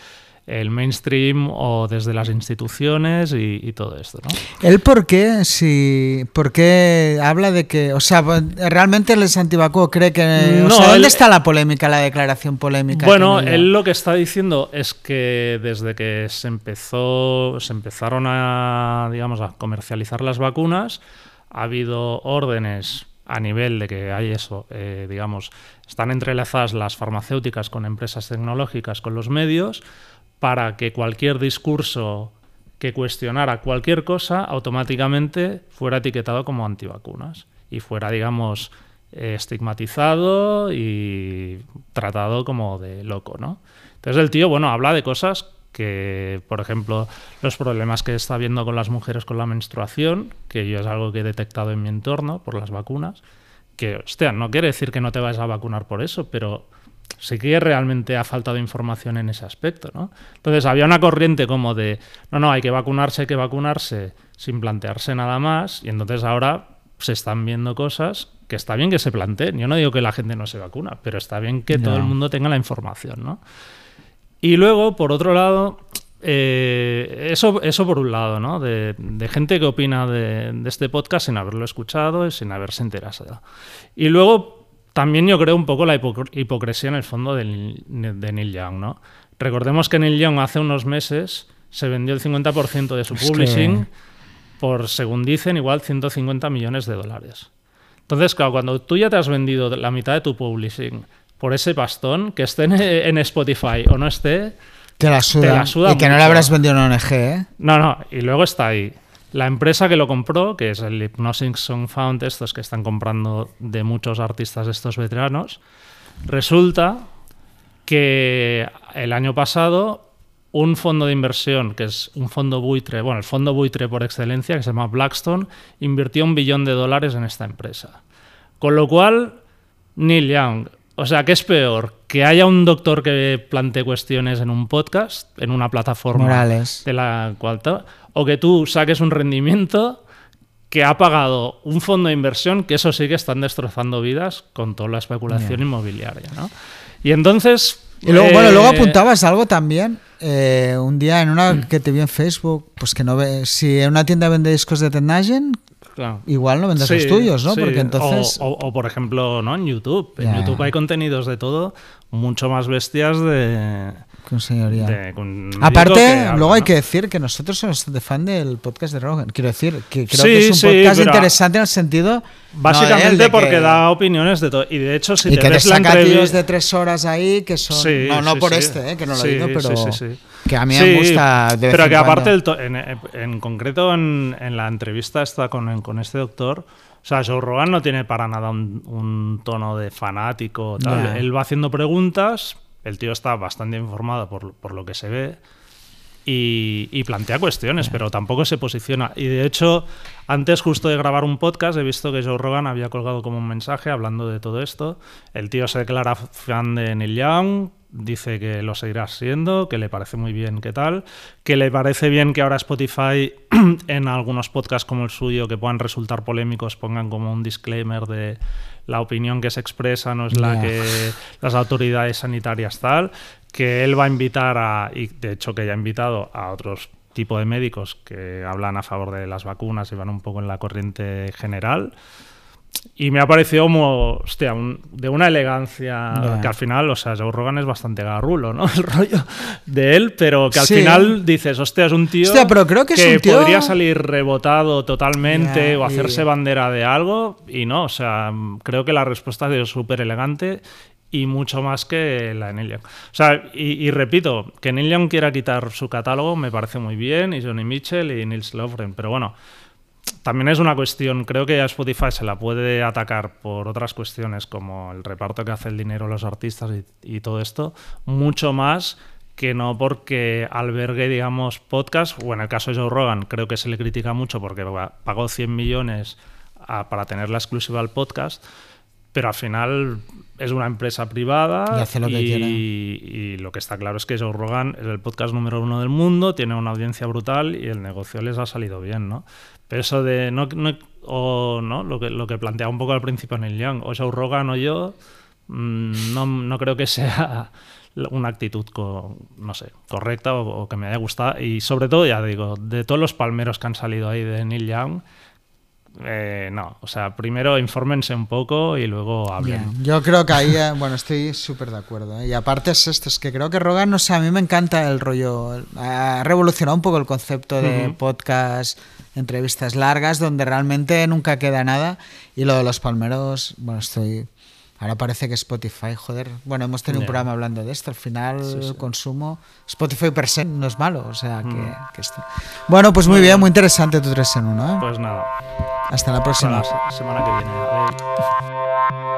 S1: el mainstream o desde las instituciones y, y todo esto, ¿no?
S2: ¿Él por qué? Si, ¿Por qué habla de que, o sea, realmente es antivacuo? ¿Cree que... o
S1: No,
S2: sea, ¿dónde
S1: él-
S2: está la polémica, la declaración polémica?
S1: Bueno, él lo que está diciendo es que desde que se empezó, se empezaron a, digamos, a comercializar las vacunas, ha habido órdenes a nivel de que hay eso, eh, digamos, están entrelazadas las farmacéuticas con empresas tecnológicas, con los medios, para que cualquier discurso que cuestionara cualquier cosa automáticamente fuera etiquetado como antivacunas y fuera, digamos, eh, estigmatizado y tratado como de loco, ¿no? Entonces el tío, bueno, habla de cosas que, por ejemplo, los problemas que está habiendo con las mujeres con la menstruación, que yo es algo que he detectado en mi entorno por las vacunas, que, hostia, no quiere decir que no te vayas a vacunar por eso, pero sí que realmente ha faltado información en ese aspecto, ¿no? Entonces había una corriente como de, no, no, hay que vacunarse, hay que vacunarse, sin plantearse nada más, y entonces ahora se están viendo cosas que está bien que se planteen. Yo no digo que la gente no se vacuna, pero está bien que todo
S2: Ya.
S1: el mundo tenga la información, ¿no? Y luego, por otro lado, eh, eso, eso por un lado, ¿no? De, de gente que opina de, de este podcast sin haberlo escuchado y sin haberse enterado. Y luego, también yo creo un poco la hipo- hipocresía en el fondo de Neil Young, ¿no? Recordemos que Neil Young hace unos meses se vendió el 50% de su
S2: Es que-
S1: publishing por, según dicen, igual 150 millones de dólares. Entonces, claro, cuando tú ya te has vendido la mitad de tu publishing por ese pastón, que esté en, en Spotify o no esté,
S2: Te la suda.
S1: te la suda
S2: y que no le habrás vendido a una ONG, ¿eh?
S1: no, no, y luego está ahí. La empresa que lo compró, que es el Hypnosis Song Found, estos que están comprando de muchos artistas de estos veteranos, resulta que el año pasado un fondo de inversión, que es un fondo buitre, bueno, el fondo buitre por excelencia, que se llama Blackstone, invirtió un billón de dólares en esta empresa. Con lo cual, Neil Young, o sea, ¿qué es peor? Que haya un doctor que plantee cuestiones en un podcast, en una plataforma
S2: Morales.
S1: de la cual o que tú saques un rendimiento que ha pagado un fondo de inversión, que eso sí que están destrozando vidas con toda la especulación inmobiliaria, ¿no? Y entonces...
S2: Y luego, bueno, luego
S1: eh,
S2: apuntabas algo también. eh, un día en una que te vi en Facebook, pues que no ve. Si en una tienda vende discos de Ted Nugent,
S1: Claro.
S2: igual no vendes
S1: Sí,
S2: los tuyos, ¿no?
S1: sí.
S2: Porque entonces...
S1: O, o- o, por ejemplo, ¿no? En YouTube. En. YouTube hay contenidos de todo mucho más bestias de... De- con
S2: Aparte,
S1: habla,
S2: luego hay
S1: ¿no?
S2: que decir que nosotros somos bastante fan del podcast de Rogan. Quiero decir que creo
S1: Sí,
S2: que es un
S1: sí,
S2: podcast interesante en el sentido.
S1: Básicamente
S2: no de de
S1: porque
S2: que-
S1: da opiniones de todo. Y de hecho, si
S2: y
S1: te
S2: que te
S1: ves la
S2: tíos
S1: entrevista...
S2: de tres horas ahí que son.
S1: Sí,
S2: no, no por este, eh, que no lo he oído, pero. Que a mí me gusta. De
S1: pero que aparte, el en, en concreto en, en la entrevista esta con, con este doctor, o sea, Joe Rogan no tiene para nada un, un tono de fanático. Tal. Él va haciendo preguntas, el tío está bastante informado por, por lo que se ve. Y, y plantea cuestiones, pero tampoco se posiciona. Y de hecho, antes justo de grabar un podcast, he visto que Joe Rogan había colgado como un mensaje hablando de todo esto. El tío se declara fan de Neil Young, dice que lo seguirá siendo, que le parece muy bien que tal, que le parece bien que ahora Spotify <clears throat> en algunos podcasts como el suyo que puedan resultar polémicos pongan como un disclaimer de la opinión que se expresa no es la que las autoridades sanitarias tal, que él va a invitar a, y de hecho que ya ha invitado a otros tipo de médicos que hablan a favor de las vacunas y van un poco en la corriente general. Y me ha parecido como, hostia, un- de una elegancia
S2: Ya.
S1: que al final, o sea, Joe Rogan es bastante garrulo, ¿no? <laughs> El rollo de él, pero que al
S2: Sí.
S1: final dices, hostia, es un tío,
S2: Hostia, pero creo que es un tío-
S1: podría salir rebotado totalmente
S2: Ya,
S1: o hacerse bandera de algo y no, o sea, creo que la respuesta ha sido súper elegante y mucho más que la de Neil Young. O sea, y, y repito, que Neil Young quiera quitar su catálogo me parece muy bien, y Johnny Mitchell y Nils Lofgren, pero bueno, también es una cuestión, creo que a Spotify se la puede atacar por otras cuestiones como el reparto que hace el dinero a los artistas y, y todo esto, mucho más que no porque albergue, digamos, podcast, o en el caso de Joe Rogan, creo que se le critica mucho porque pagó 100 millones a- para tener la exclusiva al podcast, pero al final es una empresa privada
S2: Y hace lo que
S1: y lo que está claro es que Joe Rogan es el podcast número uno del mundo, tiene una audiencia brutal y el negocio les ha salido bien, ¿no? Pero eso de no, no- o no lo que lo que planteaba un poco al principio Neil Young, o Joe Rogan o yo, mm, no, no creo que sea <laughs> una actitud co- no sé correcta o, o que me haya gustado y sobre todo ya digo de todos los palmeros que han salido ahí de Neil Young eh, no, o sea, primero infórmense un poco y luego hablen.
S2: Bien, Yo creo que ahí, eh, bueno, estoy súper de acuerdo. ¿eh? Y aparte es esto, es que creo que Rogan, no sé, a mí me encanta el rollo, ha revolucionado un poco el concepto de podcast, entrevistas largas, donde realmente nunca queda nada. Y lo de los palmeros, bueno, estoy... Ahora parece que Spotify, joder, bueno, hemos tenido un
S1: Ya.
S2: programa hablando de esto, al final el consumo, Spotify per se no es malo, o sea que,
S1: Mm.
S2: que esto. Bueno, pues muy bien, muy interesante tu 3 en 1, ¿eh?
S1: Pues nada,
S2: Hasta la
S1: hasta
S2: próxima.
S1: la se- semana que viene.